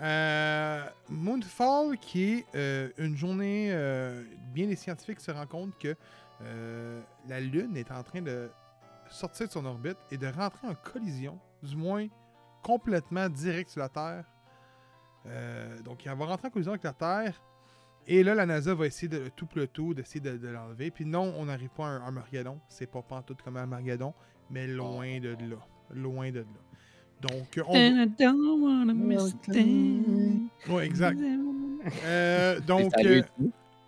Euh, Moonfall, qui est euh, une journée, euh, bien les scientifiques se rendent compte que euh, la Lune est en train de sortir de son orbite et de rentrer en collision, du moins complètement direct sur la Terre. Euh, donc, elle va rentrer en collision avec la Terre. Et là, la NASA va essayer de tout le tout, d'essayer de, de l'enlever. Puis non, on n'arrive pas à un Armageddon. C'est pas pantoute comme un Armageddon, mais loin de là. Loin de là. Donc, on...
And I don't wanna miss a thing.
Ouais, exact. Euh, donc, euh.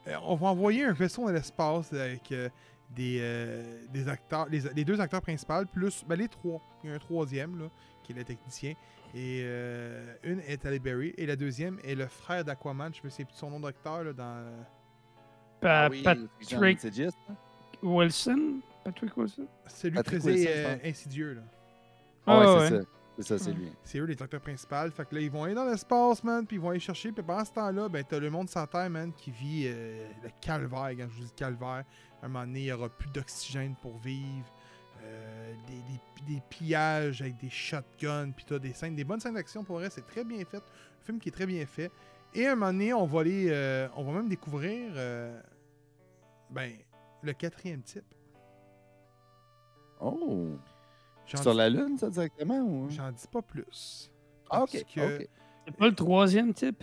Euh, on va envoyer un vaisseau dans l'espace avec euh, des, euh, des acteurs, les, les deux acteurs principaux, plus ben, les trois. Il y a un troisième, là, qui est le technicien. Et euh, une est Halle Berry. Et la deuxième est le frère d'Aquaman. Je me souviens plus de son nom d'acteur là, dans.
Pa-
Ah oui,
Patrick
c'est?
Wilson? Patrick Wilson?
Patrick
faisait
Wilson, je
euh. Insidieux. Là.
Ah ouais, c'est
ouais.
ça. C'est ça, c'est
Ouais.
lui.
C'est eux les acteurs principaux. Fait que là, ils vont aller dans l'espace, man, puis ils vont aller chercher. Puis pendant ce temps-là, ben, t'as le monde sans terre, man, qui vit euh, le calvaire. Quand je vous dis calvaire, à un moment donné, il n'y aura plus d'oxygène pour vivre. Euh, des, des- des pillages avec des shotguns, puis t'as des scènes, des bonnes scènes d'action pour vrai, c'est très bien fait. Un film qui est très bien fait. Et à un moment donné, on va aller, euh, on va même découvrir, euh, ben, le quatrième type.
Oh! Sur
dis-
la Lune, ça, directement? Ou...
J'en dis pas plus.
Ah, ok.
Parce que
ok.
C'est pas le troisième type?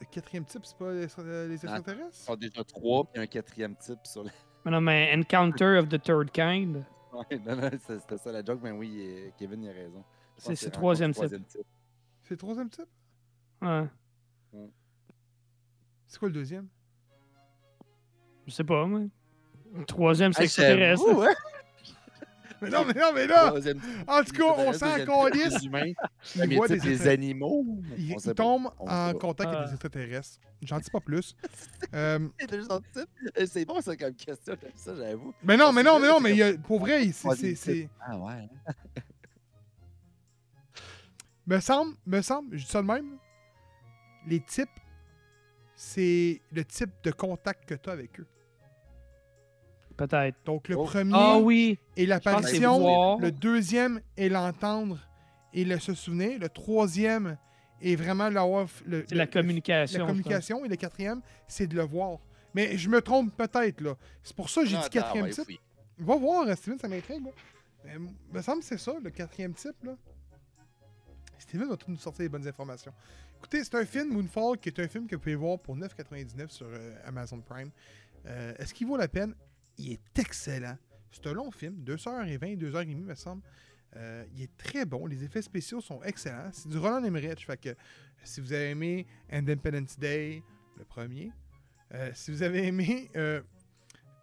le quatrième type, c'est pas les, les
Ah,
extraterrestres?
Ils sont déjà trois, puis un quatrième type sur la.
Mais non, mais Encounter of the Third Kind.
Ouais, non, non, c'est- c'était ça la joke, mais oui, euh, Kevin il a raison.
C'est
le troisième type.
C'est le troisième type?
Ouais.
C'est quoi le deuxième?
Je sais pas, moi. Le troisième, c'est extraterrestre.
hein?
Mais non, mais non, mais là! En tout cas, on s'en calisse. Il
Mais
voit des
des animaux.
Il, tombe en contact avec
Ah.
des extraterrestres. J'en dis pas plus. Euh,
C'est bon ça comme question, ça, j'avoue.
mais non,
On
mais non, mais non, mais il y a- pour vrai, c'est-.
Ah ouais. hein?
Me semble, me semble, je dis ça de même. Les types, c'est le type de contact que tu as avec eux.
Peut-être.
Donc, le
Oh.
premier
Ah oui!
est l'apparition. Le deuxième est l'entendre et le se souvenir. Le troisième est vraiment l'avoir. le-
C'est
le-
la communication.
la communication. Et le quatrième, c'est de le voir. Mais je me trompe peut-être, là. C'est pour ça que j'ai
Non,
dit quatrième
ouais,
type.
oui.
Va voir, euh, Steven, ça m'intrigue, m- me semble que c'est ça, le quatrième type, là. Steven va tout nous sortir les bonnes informations? Écoutez, c'est un film, Moonfall, qui est un film que vous pouvez voir pour 9,99 sur euh, Amazon Prime. Euh, Est-ce qu'il vaut la peine? Il est excellent. C'est un long film, 2h20, 2h30, me semble. Euh, il est très bon. Les effets spéciaux sont excellents. C'est du Roland Emmerich. Que si vous avez aimé Independence Day, le premier, euh, si vous avez aimé euh,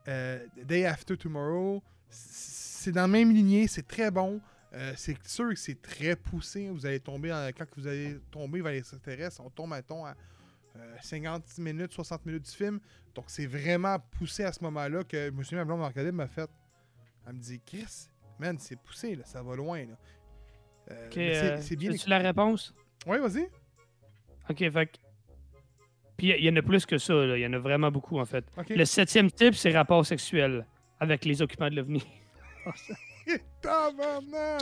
euh, Day After Tomorrow, c'est dans la même lignée, c'est très bon. Euh, c'est sûr que c'est très poussé. Vous allez tomber, quand vous allez tomber vers les extraterrestres, on tombe mettons, à euh, 50 minutes, 60 minutes du film. Donc c'est vraiment poussé à ce moment-là que je me souviens, ma blonde Marc m'a fait. Elle me dit, Chris, man, c'est poussé, là, ça va loin. Là. Euh, c'est-
euh,
c'est bien.
as-tu la réponse?
Oui, vas-y.
Ok, fait Puis il y- y en a plus que ça. Il y en a vraiment beaucoup, en fait. Le septième type, c'est rapport sexuel avec les occupants de l'OVNI.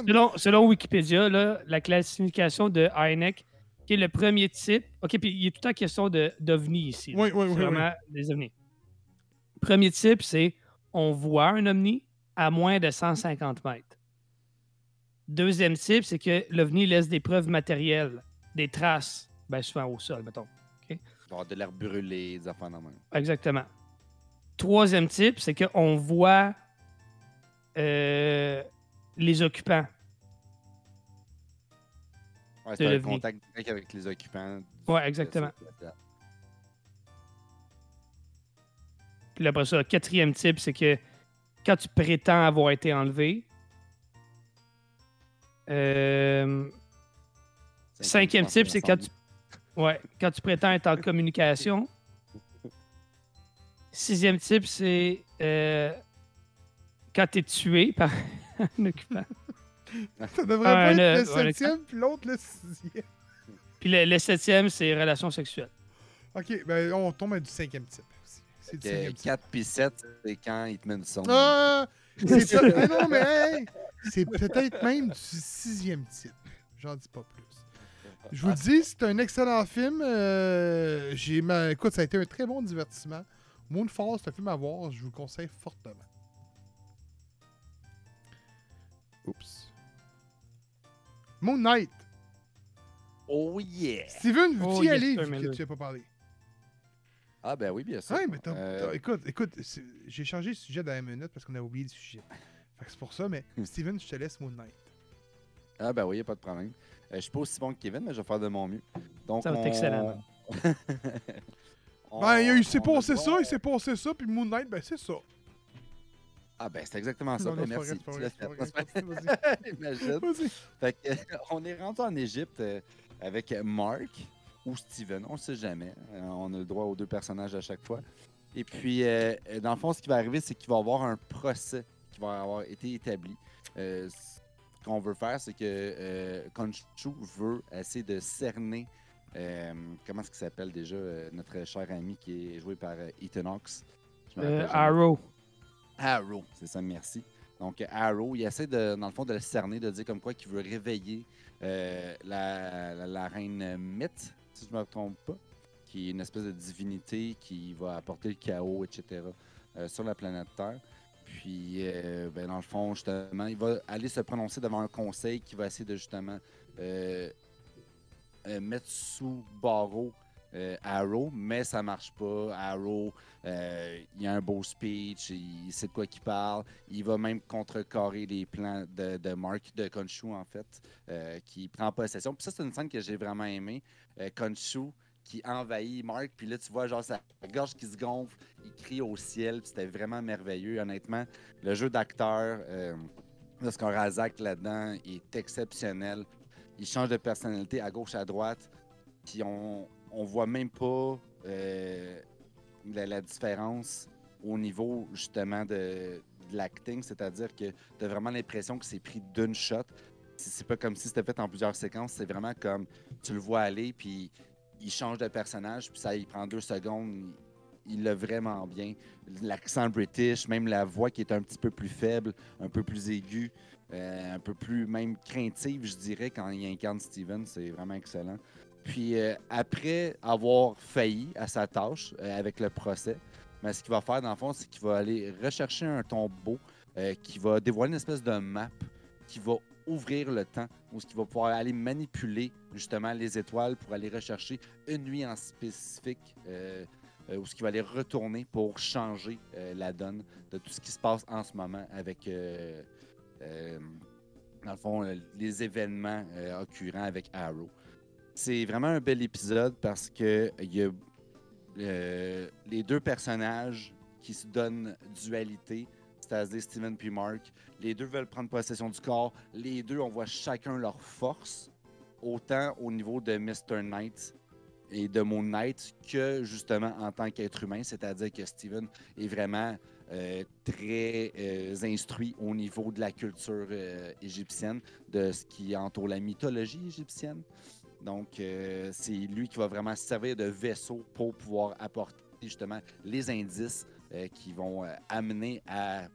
Selon, selon Wikipédia, là, la classification de Heineck, qui est le premier type. OK, puis il est tout le temps question de- d'OVNI ici.
Oui, oui,
C'est
oui.
vraiment des ovnis. Premier type, c'est on voit un ovni à moins de 150 mètres. Deuxième type, c'est que l'ovni laisse des preuves matérielles, des traces, ben souvent au sol, mettons.
De l'air brûlé, des affaires dans la main.
Exactement. Troisième type, c'est qu'on voit euh, les occupants.
Ouais,
De l'OVNI.
contact direct avec les occupants.
Ouais, exactement. Puis après ça, quatrième type, c'est que quand tu prétends avoir été enlevé, euh, Cinquième type, c'est quand tu, ouais, quand tu prétends être en communication. Sixième type, c'est euh, quand tu es tué par un occupant.
Ça devrait
Ah,
pas
le-
être le
ouais,
septième, puis l'autre le sixième.
Puis le, le septième, c'est relation sexuelle.
Ok, ben on tombe à du cinquième type. aussi. C'est du cinquième type.
4 puis 7, c'est quand il te met une sonde.
Ah! C'est. Ah non, mais hey, c'est peut-être même du sixième type. J'en dis pas plus. Je vous le dis, c'est un excellent film. Euh, j'ai ma... Écoute, ça a été un très bon divertissement. Moonfall, c'est un film à voir. Je vous le conseille fortement. Oups. Moon Knight.
Oh yeah!
Steven, veux-tu
Oh,
y aller? vu que tu n'as pas parlé?
Ah ben oui, bien sûr.
Ouais, mais t'as-
Euh,
t'as- écoute, écoute, j'ai changé le sujet dans la minute parce qu'on a oublié le sujet. Fait que c'est pour ça, mais Steven, je te laisse Moon Knight.
Ah, ben oui, y a pas de problème. Euh, je suis pas aussi bon que Kevin, mais je vais faire de mon mieux. Donc,
Ça va être excellent.
On-
Ben, il s'est passé ça, il s'est passé ça, puis Moon Knight, ben c'est ça.
Ah, ben, c'est exactement ça.
Non,
Ben,
non,
merci. on est rendu en Égypte euh, avec Mark ou Steven, on ne sait jamais. Euh, on a le droit aux deux personnages à chaque fois. Et puis, euh, dans le fond, ce qui va arriver, c'est qu'il va y avoir un procès qui va avoir été établi. Euh, ce qu'on veut faire, c'est que euh, Khonshu veut essayer de cerner. euh, comment est-ce qu'il s'appelle déjà euh, notre cher ami qui est joué par euh, Ethan Hawks
Euh. Arrow.
Arrow, c'est ça, merci. Donc, Arrow, il essaie, dans le fond, de le cerner, de dire comme quoi qu'il veut réveiller euh, la, reine Myth, si je ne me trompe pas, qui est une espèce de divinité qui va apporter le chaos, etc., euh, sur la planète Terre. Puis, euh, ben, dans le fond, justement, il va aller se prononcer devant un conseil qui va essayer de, justement, mettre sous barreau euh, Arrow, mais ça marche pas. Arrow, euh, il a un beau speech, il sait de quoi qu'il parle. Il va même contrecarrer les plans de, Mark, de Khonshu, en fait, euh, qui prend possession. Puis ça, c'est une scène que j'ai vraiment aimée. Khonshu qui envahit Mark, puis là, tu vois, genre, sa gorge qui se gonfle, il crie au ciel, c'était vraiment merveilleux. Honnêtement, le jeu d'acteur de Razak là-dedans est exceptionnel. Il change de personnalité à gauche, à droite, puis on, on voit même pas euh, la, différence au niveau justement de, l'acting, c'est-à-dire que tu as vraiment l'impression que c'est pris d'une shot. C'est pas comme si c'était fait en plusieurs séquences, c'est vraiment comme tu le vois aller, puis il change de personnage, puis ça, il prend deux secondes, il- il l'a vraiment bien. L'accent british, même la voix qui est un petit peu plus faible, un peu plus aiguë, euh, un peu plus même craintive, je dirais, quand il incarne Steven, c'est vraiment excellent. Puis euh, après avoir failli à sa tâche euh, avec le procès, mais ce qu'il va faire dans le fond, c'est qu'il va aller rechercher un tombeau euh, qui va dévoiler une espèce de map qui va ouvrir le temps, où il va pouvoir aller manipuler justement les étoiles pour aller rechercher une nuit en spécifique, où ce qui va aller retourner pour changer la donne de tout ce qui se passe en ce moment avec, dans le fond, les événements occurrents avec Arrow. C'est vraiment un bel épisode parce que y a euh, les deux personnages qui se donnent dualité, c'est-à-dire Steven puis Mark. Les deux veulent prendre possession du corps. Les deux, on voit chacun leur force, autant au niveau de Mr. Knight et de Moon Knight que justement en tant qu'être humain, c'est-à-dire que Steven est vraiment euh, très euh, instruit au niveau de la culture égyptienne, de ce qui entoure la mythologie égyptienne. Donc, euh, c'est lui qui va vraiment servir de vaisseau pour pouvoir apporter justement les indices euh, qui vont euh, amener à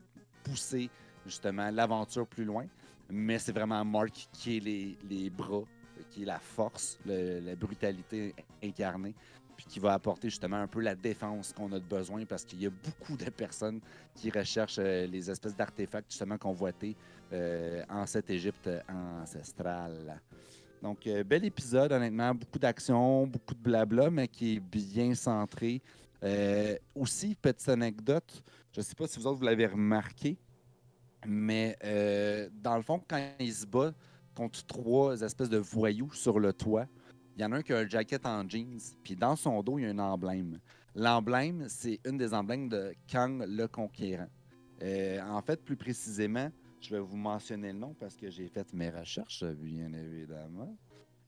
pousser justement l'aventure plus loin. Mais c'est vraiment Mark qui est les, les bras, qui est la force, la brutalité incarnée, puis qui va apporter justement un peu la défense qu'on a besoin parce qu'il y a beaucoup de personnes qui recherchent les espèces d'artefacts justement convoités en cette Égypte ancestrale. Donc, euh, bel épisode, honnêtement. Beaucoup d'action, beaucoup de blabla, mais qui est bien centré. Euh, aussi, petite anecdote, je ne sais pas si vous autres vous l'avez remarqué, mais euh, dans le fond, quand il se bat contre trois espèces de voyous sur le toit, il y en a un qui a un jacket en jeans, puis dans son dos, il y a un emblème. L'emblème, c'est une des emblèmes de Kang le Conquérant. En fait, plus précisément, je vais vous mentionner le nom parce que j'ai fait mes recherches, bien évidemment.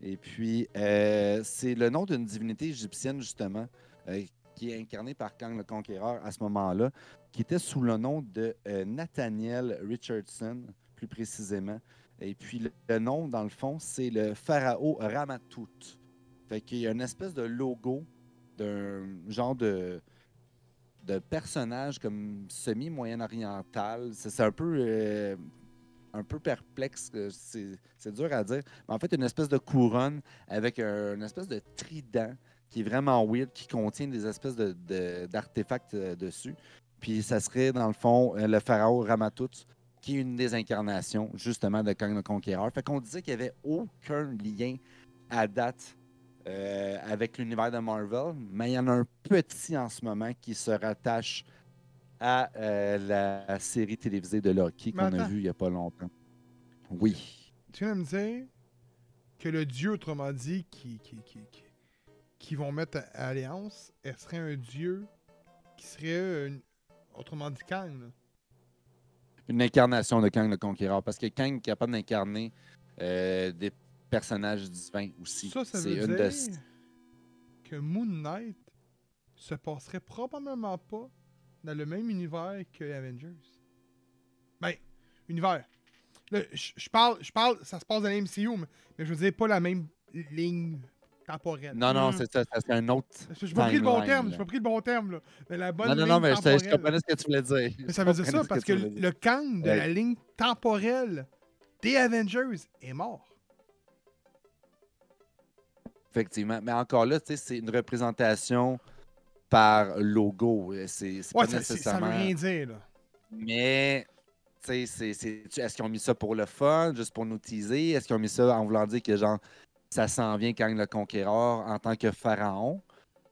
Et puis, euh, c'est le nom d'une divinité égyptienne, justement, euh, qui est incarnée par Kang le Conquérant à ce moment-là, qui était sous le nom de euh, Nathaniel Richardson, plus précisément. Et puis, le, nom, dans le fond, c'est le pharaon Ramatout. Fait qu'il y a une espèce de logo d'un genre de, de personnage comme semi-moyen-oriental. C'est un peu, euh, un peu perplexe, euh, c'est dur à dire. Mais en fait, une espèce de couronne avec un- une espèce de trident qui est vraiment weird, qui contient des espèces d'artefacts euh, dessus. Puis ça serait, dans le fond, le pharaon Ramatout, qui est une des incarnations, justement, de Kang le Conquérant. Fait qu'on disait qu'il n'y avait aucun lien à date euh, avec l'univers de Marvel, mais il y en a un petit en ce moment qui se rattache à euh, la série télévisée de Loki qu'on a vue il n'y a pas longtemps. Oui.
tu viens de me dire que le dieu, autrement dit, qui, qui, qui, qui, qui vont mettre à, alliance, elle serait un dieu qui serait, une- autrement dit, Kang. là.
Une incarnation de Kang le Conquérant. Parce que Kang est capable d'incarner euh, des personnages divins aussi.
Ça, ça veut
une
dire
de-
que Moon Knight se passerait probablement pas dans le même univers que Avengers. Ben, univers. Là, je parle, je parle, ça se passe dans l'MCU, mais, mais je veux dire pas la même ligne temporelle.
Non, non,
Hmm.
c'est ça. C'est un autre.
J'ai pas pris le bon
timeline,
terme, j'ai pas pris le bon terme, là. Mais la bonne
Non, non, non, mais je, je comprenais ce que tu voulais dire.
Mais ça veut dire ça
ce
parce que le Kang de
Ouais.
la ligne temporelle des Avengers est mort.
Effectivement. Mais encore là, c'est une représentation par logo. C'est c'est
Ouais,
pas
ça, c'est- ça veut
nécessairement.
rien dire, là.
Mais, tu sais, c'est- c'est- tu- est-ce qu'ils ont mis ça pour le fun, juste pour nous teaser? Est-ce qu'ils ont mis ça en voulant dire que, genre, ça s'en vient Kang le Conquérant en tant que pharaon?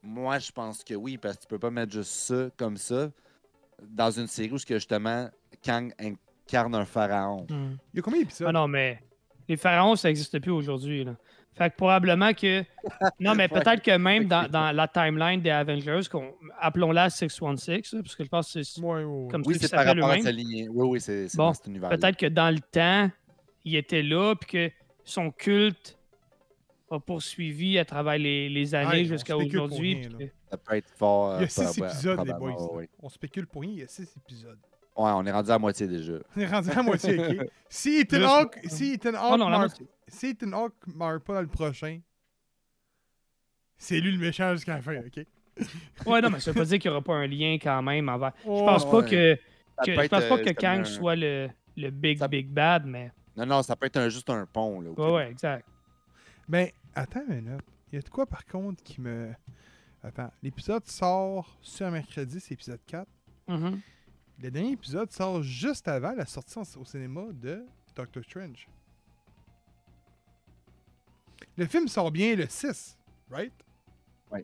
Moi, je pense que oui, parce que tu peux pas mettre juste ça comme ça dans une série où, ce que, justement, Kang incarne un pharaon.
Hmm.
Il y a combien d'épisodes?
Ah non, mais les pharaons, ça n'existe plus aujourd'hui. Fait que probablement que. Non, mais peut-être que même dans, dans la timeline des Avengers, qu'on- appelons-la 616, là, parce que je pense que c'est.
Ouais, ouais, ouais.
Comme
Oui,
ça
c'est par rapport à sa lignée. Oui, oui, c'est
Bon,
dans cet univers
Peut-être que dans le temps, il était là, puis que son culte a poursuivi à travers les, les années
Ouais,
jusqu'à aujourd'hui.
Ça peut être fort.
Il y a
euh,
six épisodes, les boys. On spécule pour rien, il y a six épisodes.
Ouais, on est rendu à moitié déjà.
On est rendu à moitié, ok? Si Ethan Hawke, si Ethan
Oh non,
meurt,
moitié.
si Ethan Hawke meurt pas dans le prochain, c'est lui le méchant jusqu'à la fin, ok?
Ouais, non, mais ça veut pas dire qu'il n'y aura pas un lien quand même envers. Je
Oh,
pense pas
ouais.
que. Je pense
être,
pas
euh,
que Kang
un-
soit le, le big,
Ça-
big bad, mais.
Non, non, ça peut être un- juste un pont. Là,
Ouais, ouais, exact.
Ben, attends une minute. Il y a de quoi par contre qui me. Attends, l'épisode sort sur un mercredi, c'est épisode 4.
Mhm.
Le dernier épisode sort juste avant la sortie au cinéma de Doctor Strange. Le film sort bien le 6, right?
Ouais.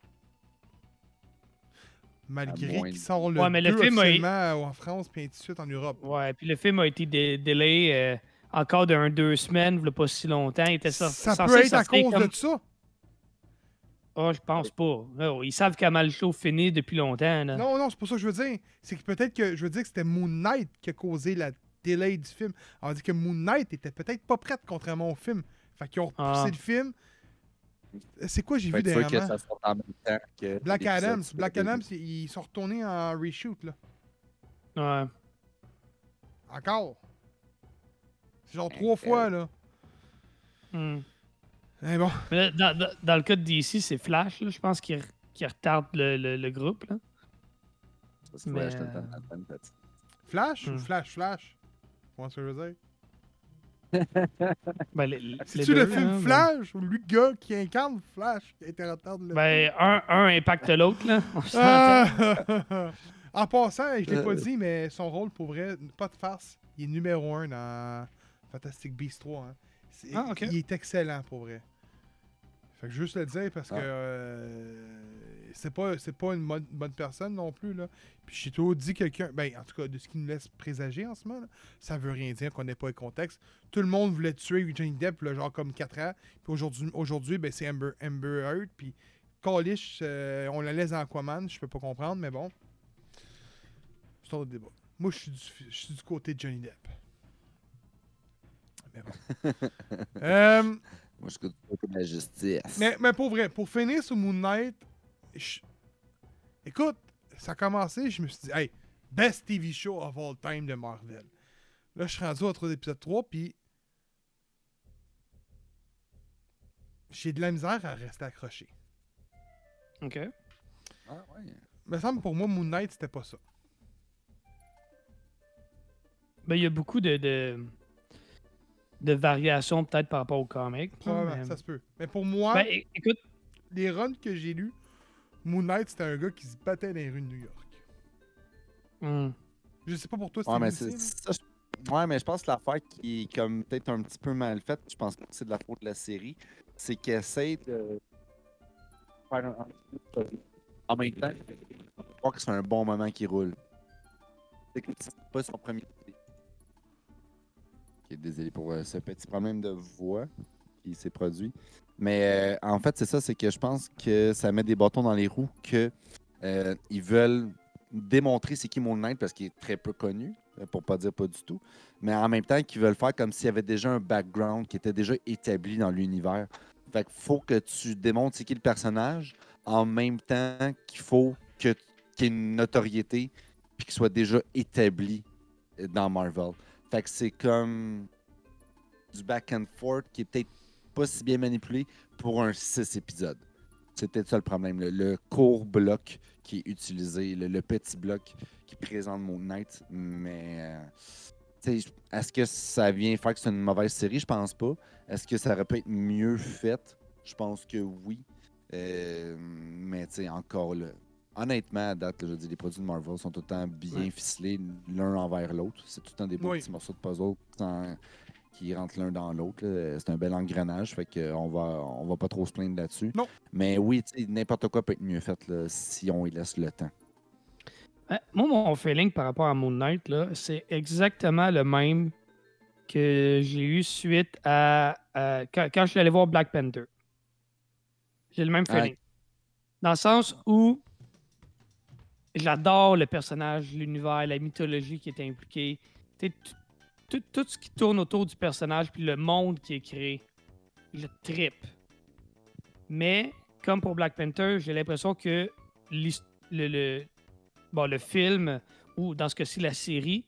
Malgré qu'il
de-
sort le
Ouais, mais le
2
film a-
officiellement en France puis ainsi de suite en Europe.
Ouais, puis le film a été dé- délai euh, encore d'un deux semaines, il a pas si longtemps. Il était sor-
Ça
censé
peut être à cause
comme-
de ça.
Oh, je pense pas. Oh, ils savent comment le show finit depuis longtemps. Là.
Non, non, c'est pas ça que je veux dire. C'est que peut-être que je veux dire que c'était Moon Knight qui a causé la delay du film. On dit que Moon Knight était peut-être pas prête contrairement au film. Fait qu'ils ont repoussé
Ah.
le film. C'est quoi j'ai vu
être sûr que
dernièrement?
ça sort en même temps que.
Black Adams. Black Adams, ils sont retournés en reshoot là.
Ouais.
Encore? C'est genre
Ben,
trois
euh,
fois là.
Hmm.
Mais bon.
Mais là, dans, dans- dans le cas de DC, c'est Flash, là, je pense, qui, re- qui retarde le, le- le groupe. Là.
Ça, c'est
Mais,
Flash, le
euh,
le le.
Flash? Ou. Flash Flash? Vois ce que je veux dire?
Ben,
C'est-tu le film
hein, mais-
Flash ou lui gars qui incarne Flash qui a été retardé le
Ben, un, un impacte l'autre. là.
Ah! en passant, je l'ai pas
Euh.
dit, mais son rôle, pour vrai, pas de farce, il est numéro un dans Fantastic Beasts 3. hein.
Ah.
Il est excellent, pour vrai. Fait que juste le dire parce que
Ah.
euh, c'est pas c'est pas une bonne, bonne personne non plus là. Puis j'ai toujours dit quelqu'un, ben en tout cas de ce qui nous laisse présager en ce moment, là, ça veut rien dire qu'on n'ait pas le contexte. Tout le monde voulait tuer Johnny Depp là, genre comme 4 ans. Puis aujourd'hui aujourd'hui ben c'est Amber Amber Heard puis Callish, euh, on la laisse en Aquaman, je peux pas comprendre mais bon. C'est un autre débat. Moi je suis du je suis du côté de Johnny Depp. Bon. Euh,
Moi, je côté de la justice.
mais, mais pour vrai, pour finir sur Moon Knight, je- écoute, ça a commencé, je me suis dit, hey, best TV show of all time de Marvel. Là, je suis rendu au trois épisode 3, puis j'ai de la misère à rester accroché.
OK.
Ah, ouais.
Il me semble pour moi, Moon Knight, c'était pas ça.
Ben, il y a beaucoup de, de, de variations peut-être par rapport au comic. là,
Probablement,
mais-
ça se peut. Mais pour moi,
Ben, écoute,
les runs que j'ai lus, Moon Knight, c'était un gars qui se battait dans les rues de New York.
hmm,
Je sais pas pour toi,
Ouais, mais c'est ça, je- ouais, mais je pense que l'affaire qui est comme peut-être un petit peu mal faite, je pense que c'est de la faute de la série, c'est qu'elle essaie de faire un... En même temps, je crois que c'est un bon moment qui roule. C'est que c'est pas son premier. Désolé pour euh, ce petit problème de voix qui s'est produit. Mais euh, en fait, c'est ça, c'est que je pense que ça met des bâtons dans les roues que euh, ils veulent démontrer c'est qui Moon Knight parce qu'il est très peu connu, euh, pour pas dire pas du tout. Mais en même temps, qu'ils veulent faire comme s'il y avait déjà un background qui était déjà établi dans l'univers. Fait qu'il faut que tu démontres c'est qui le personnage en même temps qu'il faut qu'il y ait une notoriété puis qu'il soit déjà établi dans Marvel. Fait que c'est comme du back and forth qui est peut-être pas si bien manipulé pour un 6 épisodes. C'est peut-être ça le problème. Le, court bloc qui est utilisé, le, petit bloc qui présente Moon Knight. Mais euh, est-ce que ça vient faire que c'est une mauvaise série? Je pense pas. Est-ce que ça aurait pu être mieux fait? Je pense que oui. Euh, mais encore là. Honnêtement, à date, là, je dis, les produits de Marvel sont tout le temps bien
Ouais.
ficelés l'un envers l'autre. C'est tout le temps des beaux
Oui.
petits morceaux de puzzle sans- qui rentrent l'un dans l'autre. C'est un bel engrenage, fait que on va, on va pas trop se plaindre là-dessus.
Non.
Mais oui, n'importe quoi peut être mieux fait là, si on y laisse le temps.
Euh, Moi, mon feeling par rapport à Moon Knight, là, c'est exactement le même que j'ai eu suite à, à- quand, quand je suis allé voir Black Panther. J'ai le même
Ouais.
feeling. Dans le sens où j'adore le personnage, l'univers, la mythologie qui est impliquée. Tout- ce qui tourne autour du personnage puis le monde qui est créé. Je trippe. Mais, comme pour Black Panther, j'ai l'impression que le, film, ou dans ce cas-ci, la série,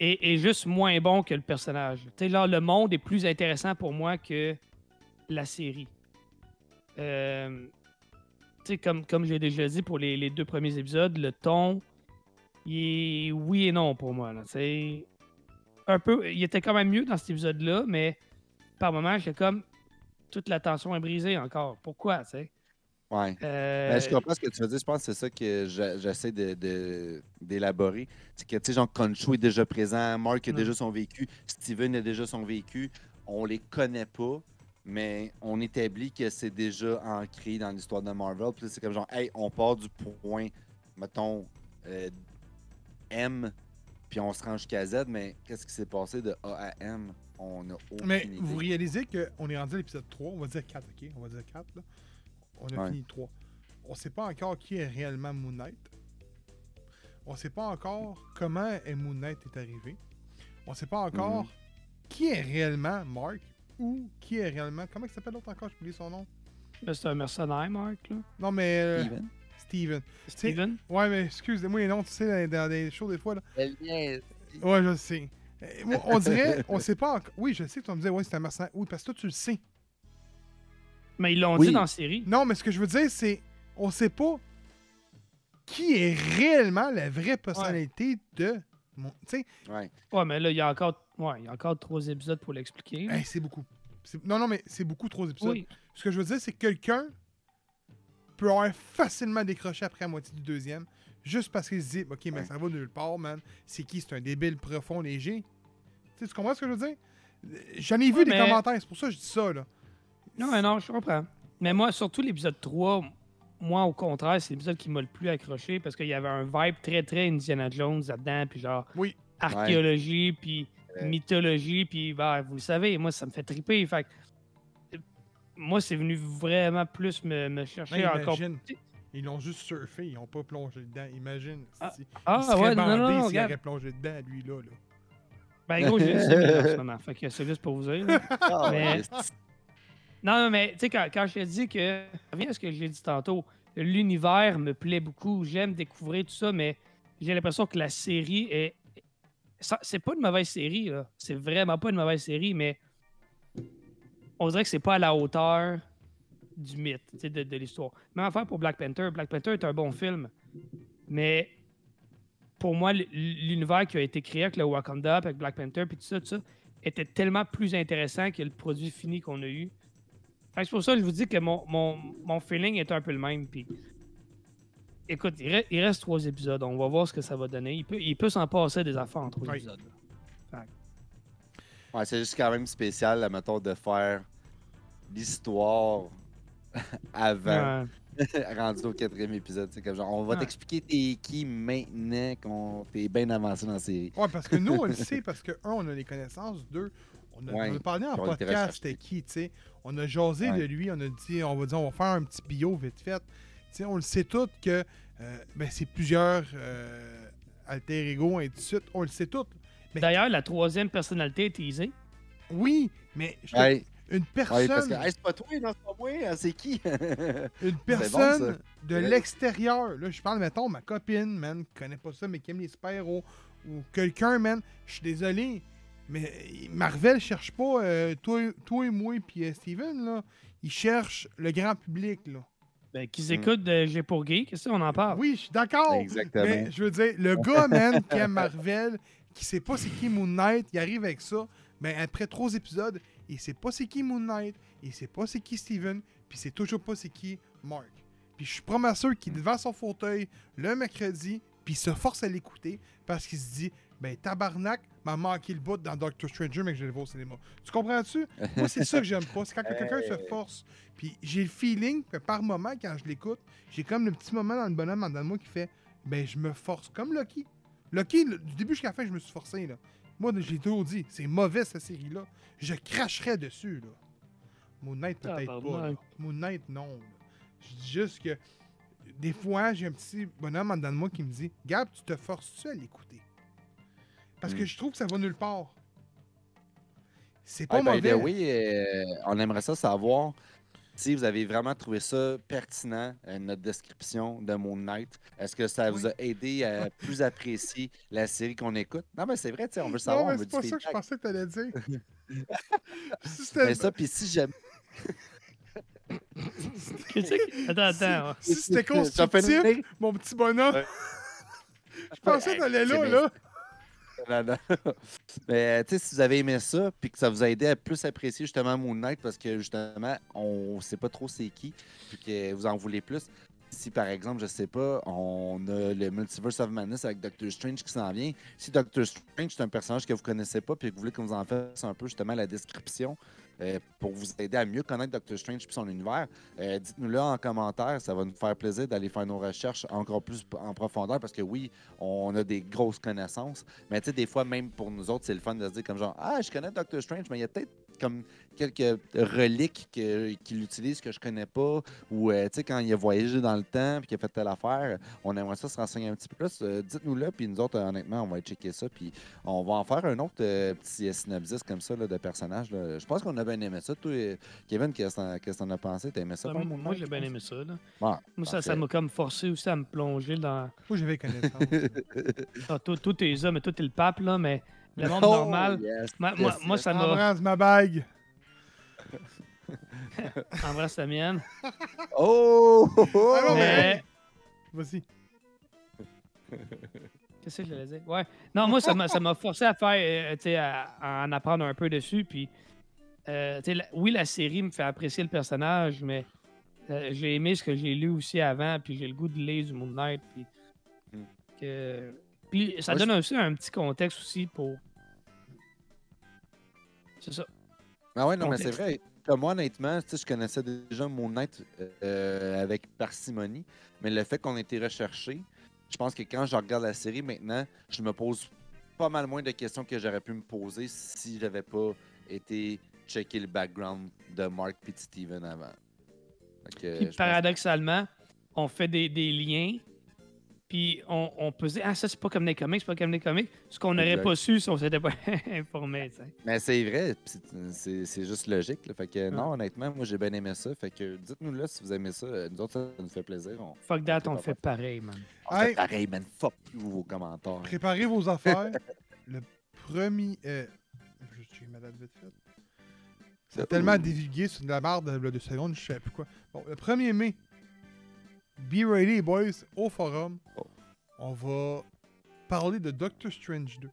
est, juste moins bon que le personnage. Tu sais, là, le monde est plus intéressant pour moi que la série. Euh, comme, comme j'ai déjà dit pour les, les deux premiers épisodes, le ton, il est oui et non pour moi. Là, un peu, il était quand même mieux dans cet épisode-là, mais par moments, j'ai comme toute la tension est brisée encore. Pourquoi, tu sais?
Ouais.
Euh,
Ben, je comprends ce que tu veux dire. Je pense que c'est ça que j'essaie de- de- d'élaborer. c'est que, tu sais, genre, Concho est déjà présent, Mark a
Mm.
déjà son vécu, Steven a déjà son vécu. On les connaît pas, mais on établit que c'est déjà ancré dans l'histoire de Marvel. Puis c'est comme genre, hey, on part du point, mettons, euh, M, puis on se rend jusqu'à Z, mais qu'est-ce qui s'est passé de A à M? On a aucune
Mais
idée.
vous réalisez qu'on est rendu à l'épisode 3, on va dire 4, ok? On va dire 4, là. On a
Ouais.
fini 3. On sait pas encore qui est réellement Moon Knight. On sait pas encore comment est Moon Knight est arrivé. On sait pas encore
Mhm.
qui est réellement Mark ou qui est réellement. Comment il s'appelle l'autre encore? J'ai oublié son nom?
là, c'est un mercenaire, Mark, là.
Non, mais. euh,
Steven?
Steven.
Steven?
Ouais, mais excusez-moi les noms, tu sais, dans, dans des shows des fois. Là. Ouais, je sais. Moi, on dirait, on sait pas encore. Oui, je sais que tu vas me dire, ouais, c'est un mercenaire. Oui, parce que toi, tu le sais.
Mais ils l'ont
Oui.
dit dans la série.
Non, mais ce que je veux dire, c'est on sait pas qui est réellement la vraie personnalité de mon. Tu sais,
Ouais.
Ouais, mais là, il y a encore, ouais, il y a encore trois épisodes pour l'expliquer.
hey, c'est beaucoup. Non, non, mais c'est beaucoup trop d'épisodes.
oui.
Ce que je veux dire, c'est que quelqu'un peut avoir facilement décroché après la moitié du deuxième, juste parce qu'il se dit, ok, mais
Ouais.
ça va nulle part, man. C'est qui? C'est un débile profond, léger. Tu sais, tu comprends ce que je veux dire? J'en ai vu des commentaires, c'est pour ça que je dis ça, là.
Non, mais non, je comprends. Mais moi, surtout l'épisode 3, moi, au contraire, c'est l'épisode qui m'a le plus accroché parce qu'il y avait un vibe très, très Indiana Jones là-dedans, puis genre
Oui.
archéologie, puis. Mythologie, puis bah, vous le savez, moi, ça me fait triper. Fait que, euh, moi, c'est venu vraiment plus me, me chercher
Non,
encore.
imagine. Ils l'ont juste surfé, ils n'ont pas plongé dedans. Imagine.
Ah,
si- il
Ah,
serait
ouais, non,
bandé
non, non,
s'il aurait plongé dedans, lui, là. là.
Ben, gros, j'ai 6 000 en ce moment. Fait que c'est juste pour vous dire.
Ah,
Mais-. Non, non, mais tu sais, quand, quand je te dis que. Reviens à ce que j'ai dit tantôt. L'univers me plaît beaucoup. J'aime découvrir tout ça, mais j'ai l'impression que la série est. C'est pas une mauvaise série. C'est vraiment pas une mauvaise série, mais. On dirait que c'est pas à la hauteur du mythe, de, l'histoire. Même affaire pour Black Panther. Black Panther est un bon film, mais pour moi, l'univers qui a été créé avec le Wakanda, avec Black Panther, puis tout ça, tout ça, était tellement plus intéressant que le produit fini qu'on a eu. C'est pour ça que je vous dis que mon, mon, mon feeling est un peu le même. Puis, écoute, il, re- il reste trois épisodes. On va voir ce que ça va donner. Il peut, il peut s'en passer des affaires en trois
Oui.
épisodes.
Ouais, c'est juste quand même spécial, la méthode de faire l'histoire avant
Ouais.
rendu au quatrième épisode. C'est comme genre, on va
Ouais.
t'expliquer t'es qui maintenant qu'on t'es bien avancé dans la série.
Ouais, parce que nous, on le sait, parce que, un, on a les connaissances, deux, on a,
Ouais,
on a parlé en podcast, c'était qui, tu sais. On a jasé
Ouais.
de lui, on a dit, on va dire, on va faire un petit bio vite fait. On le sait tout que, euh, ben, c'est plusieurs euh, alter ego, et ainsi de suite. On le sait tout. Mais-
D'ailleurs, la troisième personnalité est teasée.
Oui, mais je te-
Ouais,
une
ouais,
personne,
parce que hey, c'est pas toi, non, c'est pas moi, hein, c'est qui?
une personne de
Ouais.
l'extérieur, là, je parle, mettons, ma copine, man, qui connaît pas ça, mais qui aime les super-héros, ou quelqu'un, man, je suis désolé, mais Marvel cherche pas euh, toi, toi et moi, puis euh, Steven, là, il cherche le grand public, là.
Ben, qu'ils
Mm.
écoutent de G pour Gay. Qu'est-ce qu'on en parle?
Oui, je suis d'accord.
Exactement.
Mais je veux dire, le gars, man, qui aime Marvel, qui sait pas c'est qui Moon Knight, il arrive avec ça. Ben, après trois épisodes, il sait pas c'est qui Moon Knight, il sait pas c'est qui Steven, puis c'est toujours pas c'est qui Mark. Puis je suis sûr qu'il est devant son fauteuil le mercredi, puis il se force à l'écouter parce qu'il se dit, ben tabarnak, m'a manqué le bout dans Doctor Stranger, mais que je vais le voir au cinéma. Tu comprends-tu? Moi, c'est ça que j'aime pas. C'est quand que quelqu'un se force. Puis j'ai le feeling que par moment, quand je l'écoute, j'ai comme le petit moment dans le bonhomme en dedans de moi qui fait ben je me force comme Loki. Loki, le- du début jusqu'à la fin, je me suis forcé là. Moi, j'ai toujours dit, c'est mauvais cette série-là. Je cracherais dessus là. Moon Knight peut-être pas. là. Moon Knight non. Je dis juste que des fois, j'ai un petit bonhomme en dedans de moi qui me dit Gab, tu te forces-tu à l'écouter? Parce que
Hmm.
je trouve que ça va nulle part. C'est pas
Ouais, by
mauvais.
the way, euh, on aimerait ça savoir si vous avez vraiment trouvé ça pertinent, euh, notre description de Moon Knight. Est-ce que ça vous
Oui.
a aidé à plus apprécier la série qu'on écoute? Non, mais c'est vrai, tu sais, on veut
non,
savoir.
mais
on veut
c'est pas ça que je pensais que t'allais dire. si c'était
Mais ça, puis si j'aime.
Attends, attends.
si c'était
Ça fait
constructif, mon petit bonhomme,
Ouais.
je pensais que t'allais là,
C'est
là.
Mais tu sais, si vous avez aimé ça, puis que ça vous a aidé à plus apprécier justement Moon Knight, parce que justement, on sait pas trop c'est qui, puis que vous en voulez plus. Si par exemple, je sais pas, on a le Multiverse of Madness avec Doctor Strange qui s'en vient. Si Doctor Strange c'est un personnage que vous connaissez pas, puis que vous voulez qu'on vous en fasse un peu justement la description euh, pour vous aider à mieux connaître Doctor Strange et son univers, euh, dites-nous-le en commentaire. Ça va nous faire plaisir d'aller faire nos recherches encore plus en profondeur parce que oui, on a des grosses connaissances. Mais tu sais, des fois, même pour nous autres, c'est le fun de se dire comme genre, ah, je connais Doctor Strange, mais il y a peut-être comme quelques reliques que- qu'il utilise que je connais pas. Ou, euh, tu sais, quand il a voyagé dans le temps puis qu'il a fait telle affaire, on aimerait ça se renseigner un petit peu plus. Euh, Dites-nous-le, puis nous autres, euh, honnêtement, on va checker ça. Puis on va en faire un autre euh, petit euh, synopsis comme ça là, de personnages. là. Je pense qu'on a bien aimé ça. Toi, Kevin, qu'est-ce que t'en- as pensé? T'as aimé ça?
Ouais, moi, j'ai bien aimé ça. Là. Moi, ça, m'a comme forcé aussi à me plonger dans.
Moi, j'avais connaissance.
Ah, toi, toi, t'es ça, mais toi, t'es le pape, là, mais le monde
Oh,
normal.
yes,
Moi, moi,
yes,
moi,
yes.
ça m'a.
Embrasse ma bague.
Embrasse la mienne.
Oh! oh, oh!
Ah
Mais.
Vas-y.
Qu'est-ce que je voulais dire? Ouais. Non, moi, ça m'a ça m'a forcé à faire, euh, tu sais, à, à en apprendre un peu dessus. Puis, euh, tu sais, la- oui, la série me fait apprécier le personnage, mais euh, j'ai aimé ce que j'ai lu aussi avant. Puis, j'ai le goût de lire du Moon Knight. Puis,
Hmm.
que- puis ça
Moi,
donne aussi un petit contexte aussi pour. C'est ça.
Ah ouais, non, mais c'est vrai. Comme moi, honnêtement, je connaissais déjà Moon Knight euh, avec parcimonie, mais le fait qu'on ait été recherché, je pense que quand je regarde la série maintenant, je me pose pas mal moins de questions que j'aurais pu me poser si j'avais pas été checker le background de Mark et de Steven avant. Fait que,
Puis
je pense-
paradoxalement, on fait des, des liens. Puis on, on peut se dire, ah, ça, c'est pas comme les comics, c'est pas comme les comics. Ce qu'on n'aurait pas su si on s'était pas informé. tu sais.
Mais c'est vrai, pis c'est- c'est c'est juste logique. là. Fait que non, honnêtement, moi j'ai bien aimé ça. Fait que dites-nous là si vous aimez ça. Euh, Nous autres, ça nous fait plaisir. On,
Fuck that,
on
fait pareil, man.
on fait pareil, man. Fuck you vos commentaires.
Préparez vos affaires. le premier. Euh, je check ma date vite fait. C'est
Oh.
tellement dévigué sur de la barre de, de secondes, je sais plus quoi. Bon, le 1er mai, be ready, boys, au forum.
Oh.
On va parler de Doctor Strange 2.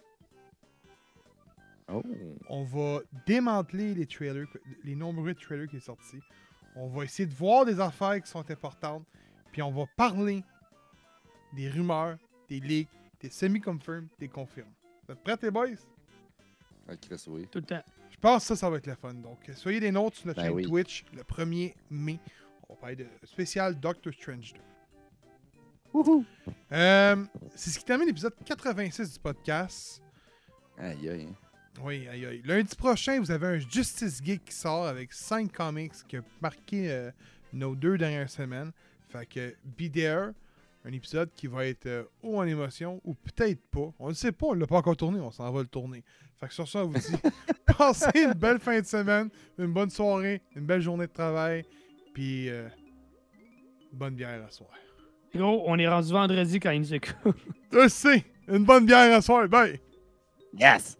Oh.
On va démanteler les trailers, les nombreux trailers qui sont sortis. On va essayer de voir des affaires qui sont importantes. Puis on va parler des rumeurs, des leaks, des semi-confirms, des confirmes. Vous êtes prêts, les boys?
Ok, Chris, oui.
Tout le temps.
Je pense que ça, ça va être le fun. Donc, soyez des nôtres sur notre
Ben
chaîne
oui.
Twitch le 1er mai. On va parler de spécial Doctor Strange 2.
Wouhou!
Euh, c'est ce qui termine l'épisode 86 du podcast.
Aïe, aïe.
Oui, aïe aïe. Lundi prochain, vous avez un Justice Geek qui sort avec 5 comics qui a marqué euh, nos deux dernières semaines. Fait que Be There, un épisode qui va être euh, haut en émotion ou peut-être pas. On ne sait pas, on l'a pas encore tourné, on s'en va le tourner. Fait que sur ça, on vous dit passez une belle fin de semaine, une bonne soirée, une belle journée de travail, puis euh, bonne bière à soir.
Gros, on est rendu vendredi quand ils nous écoutent.
Je sais, une bonne bière à soir, bye!
Yes!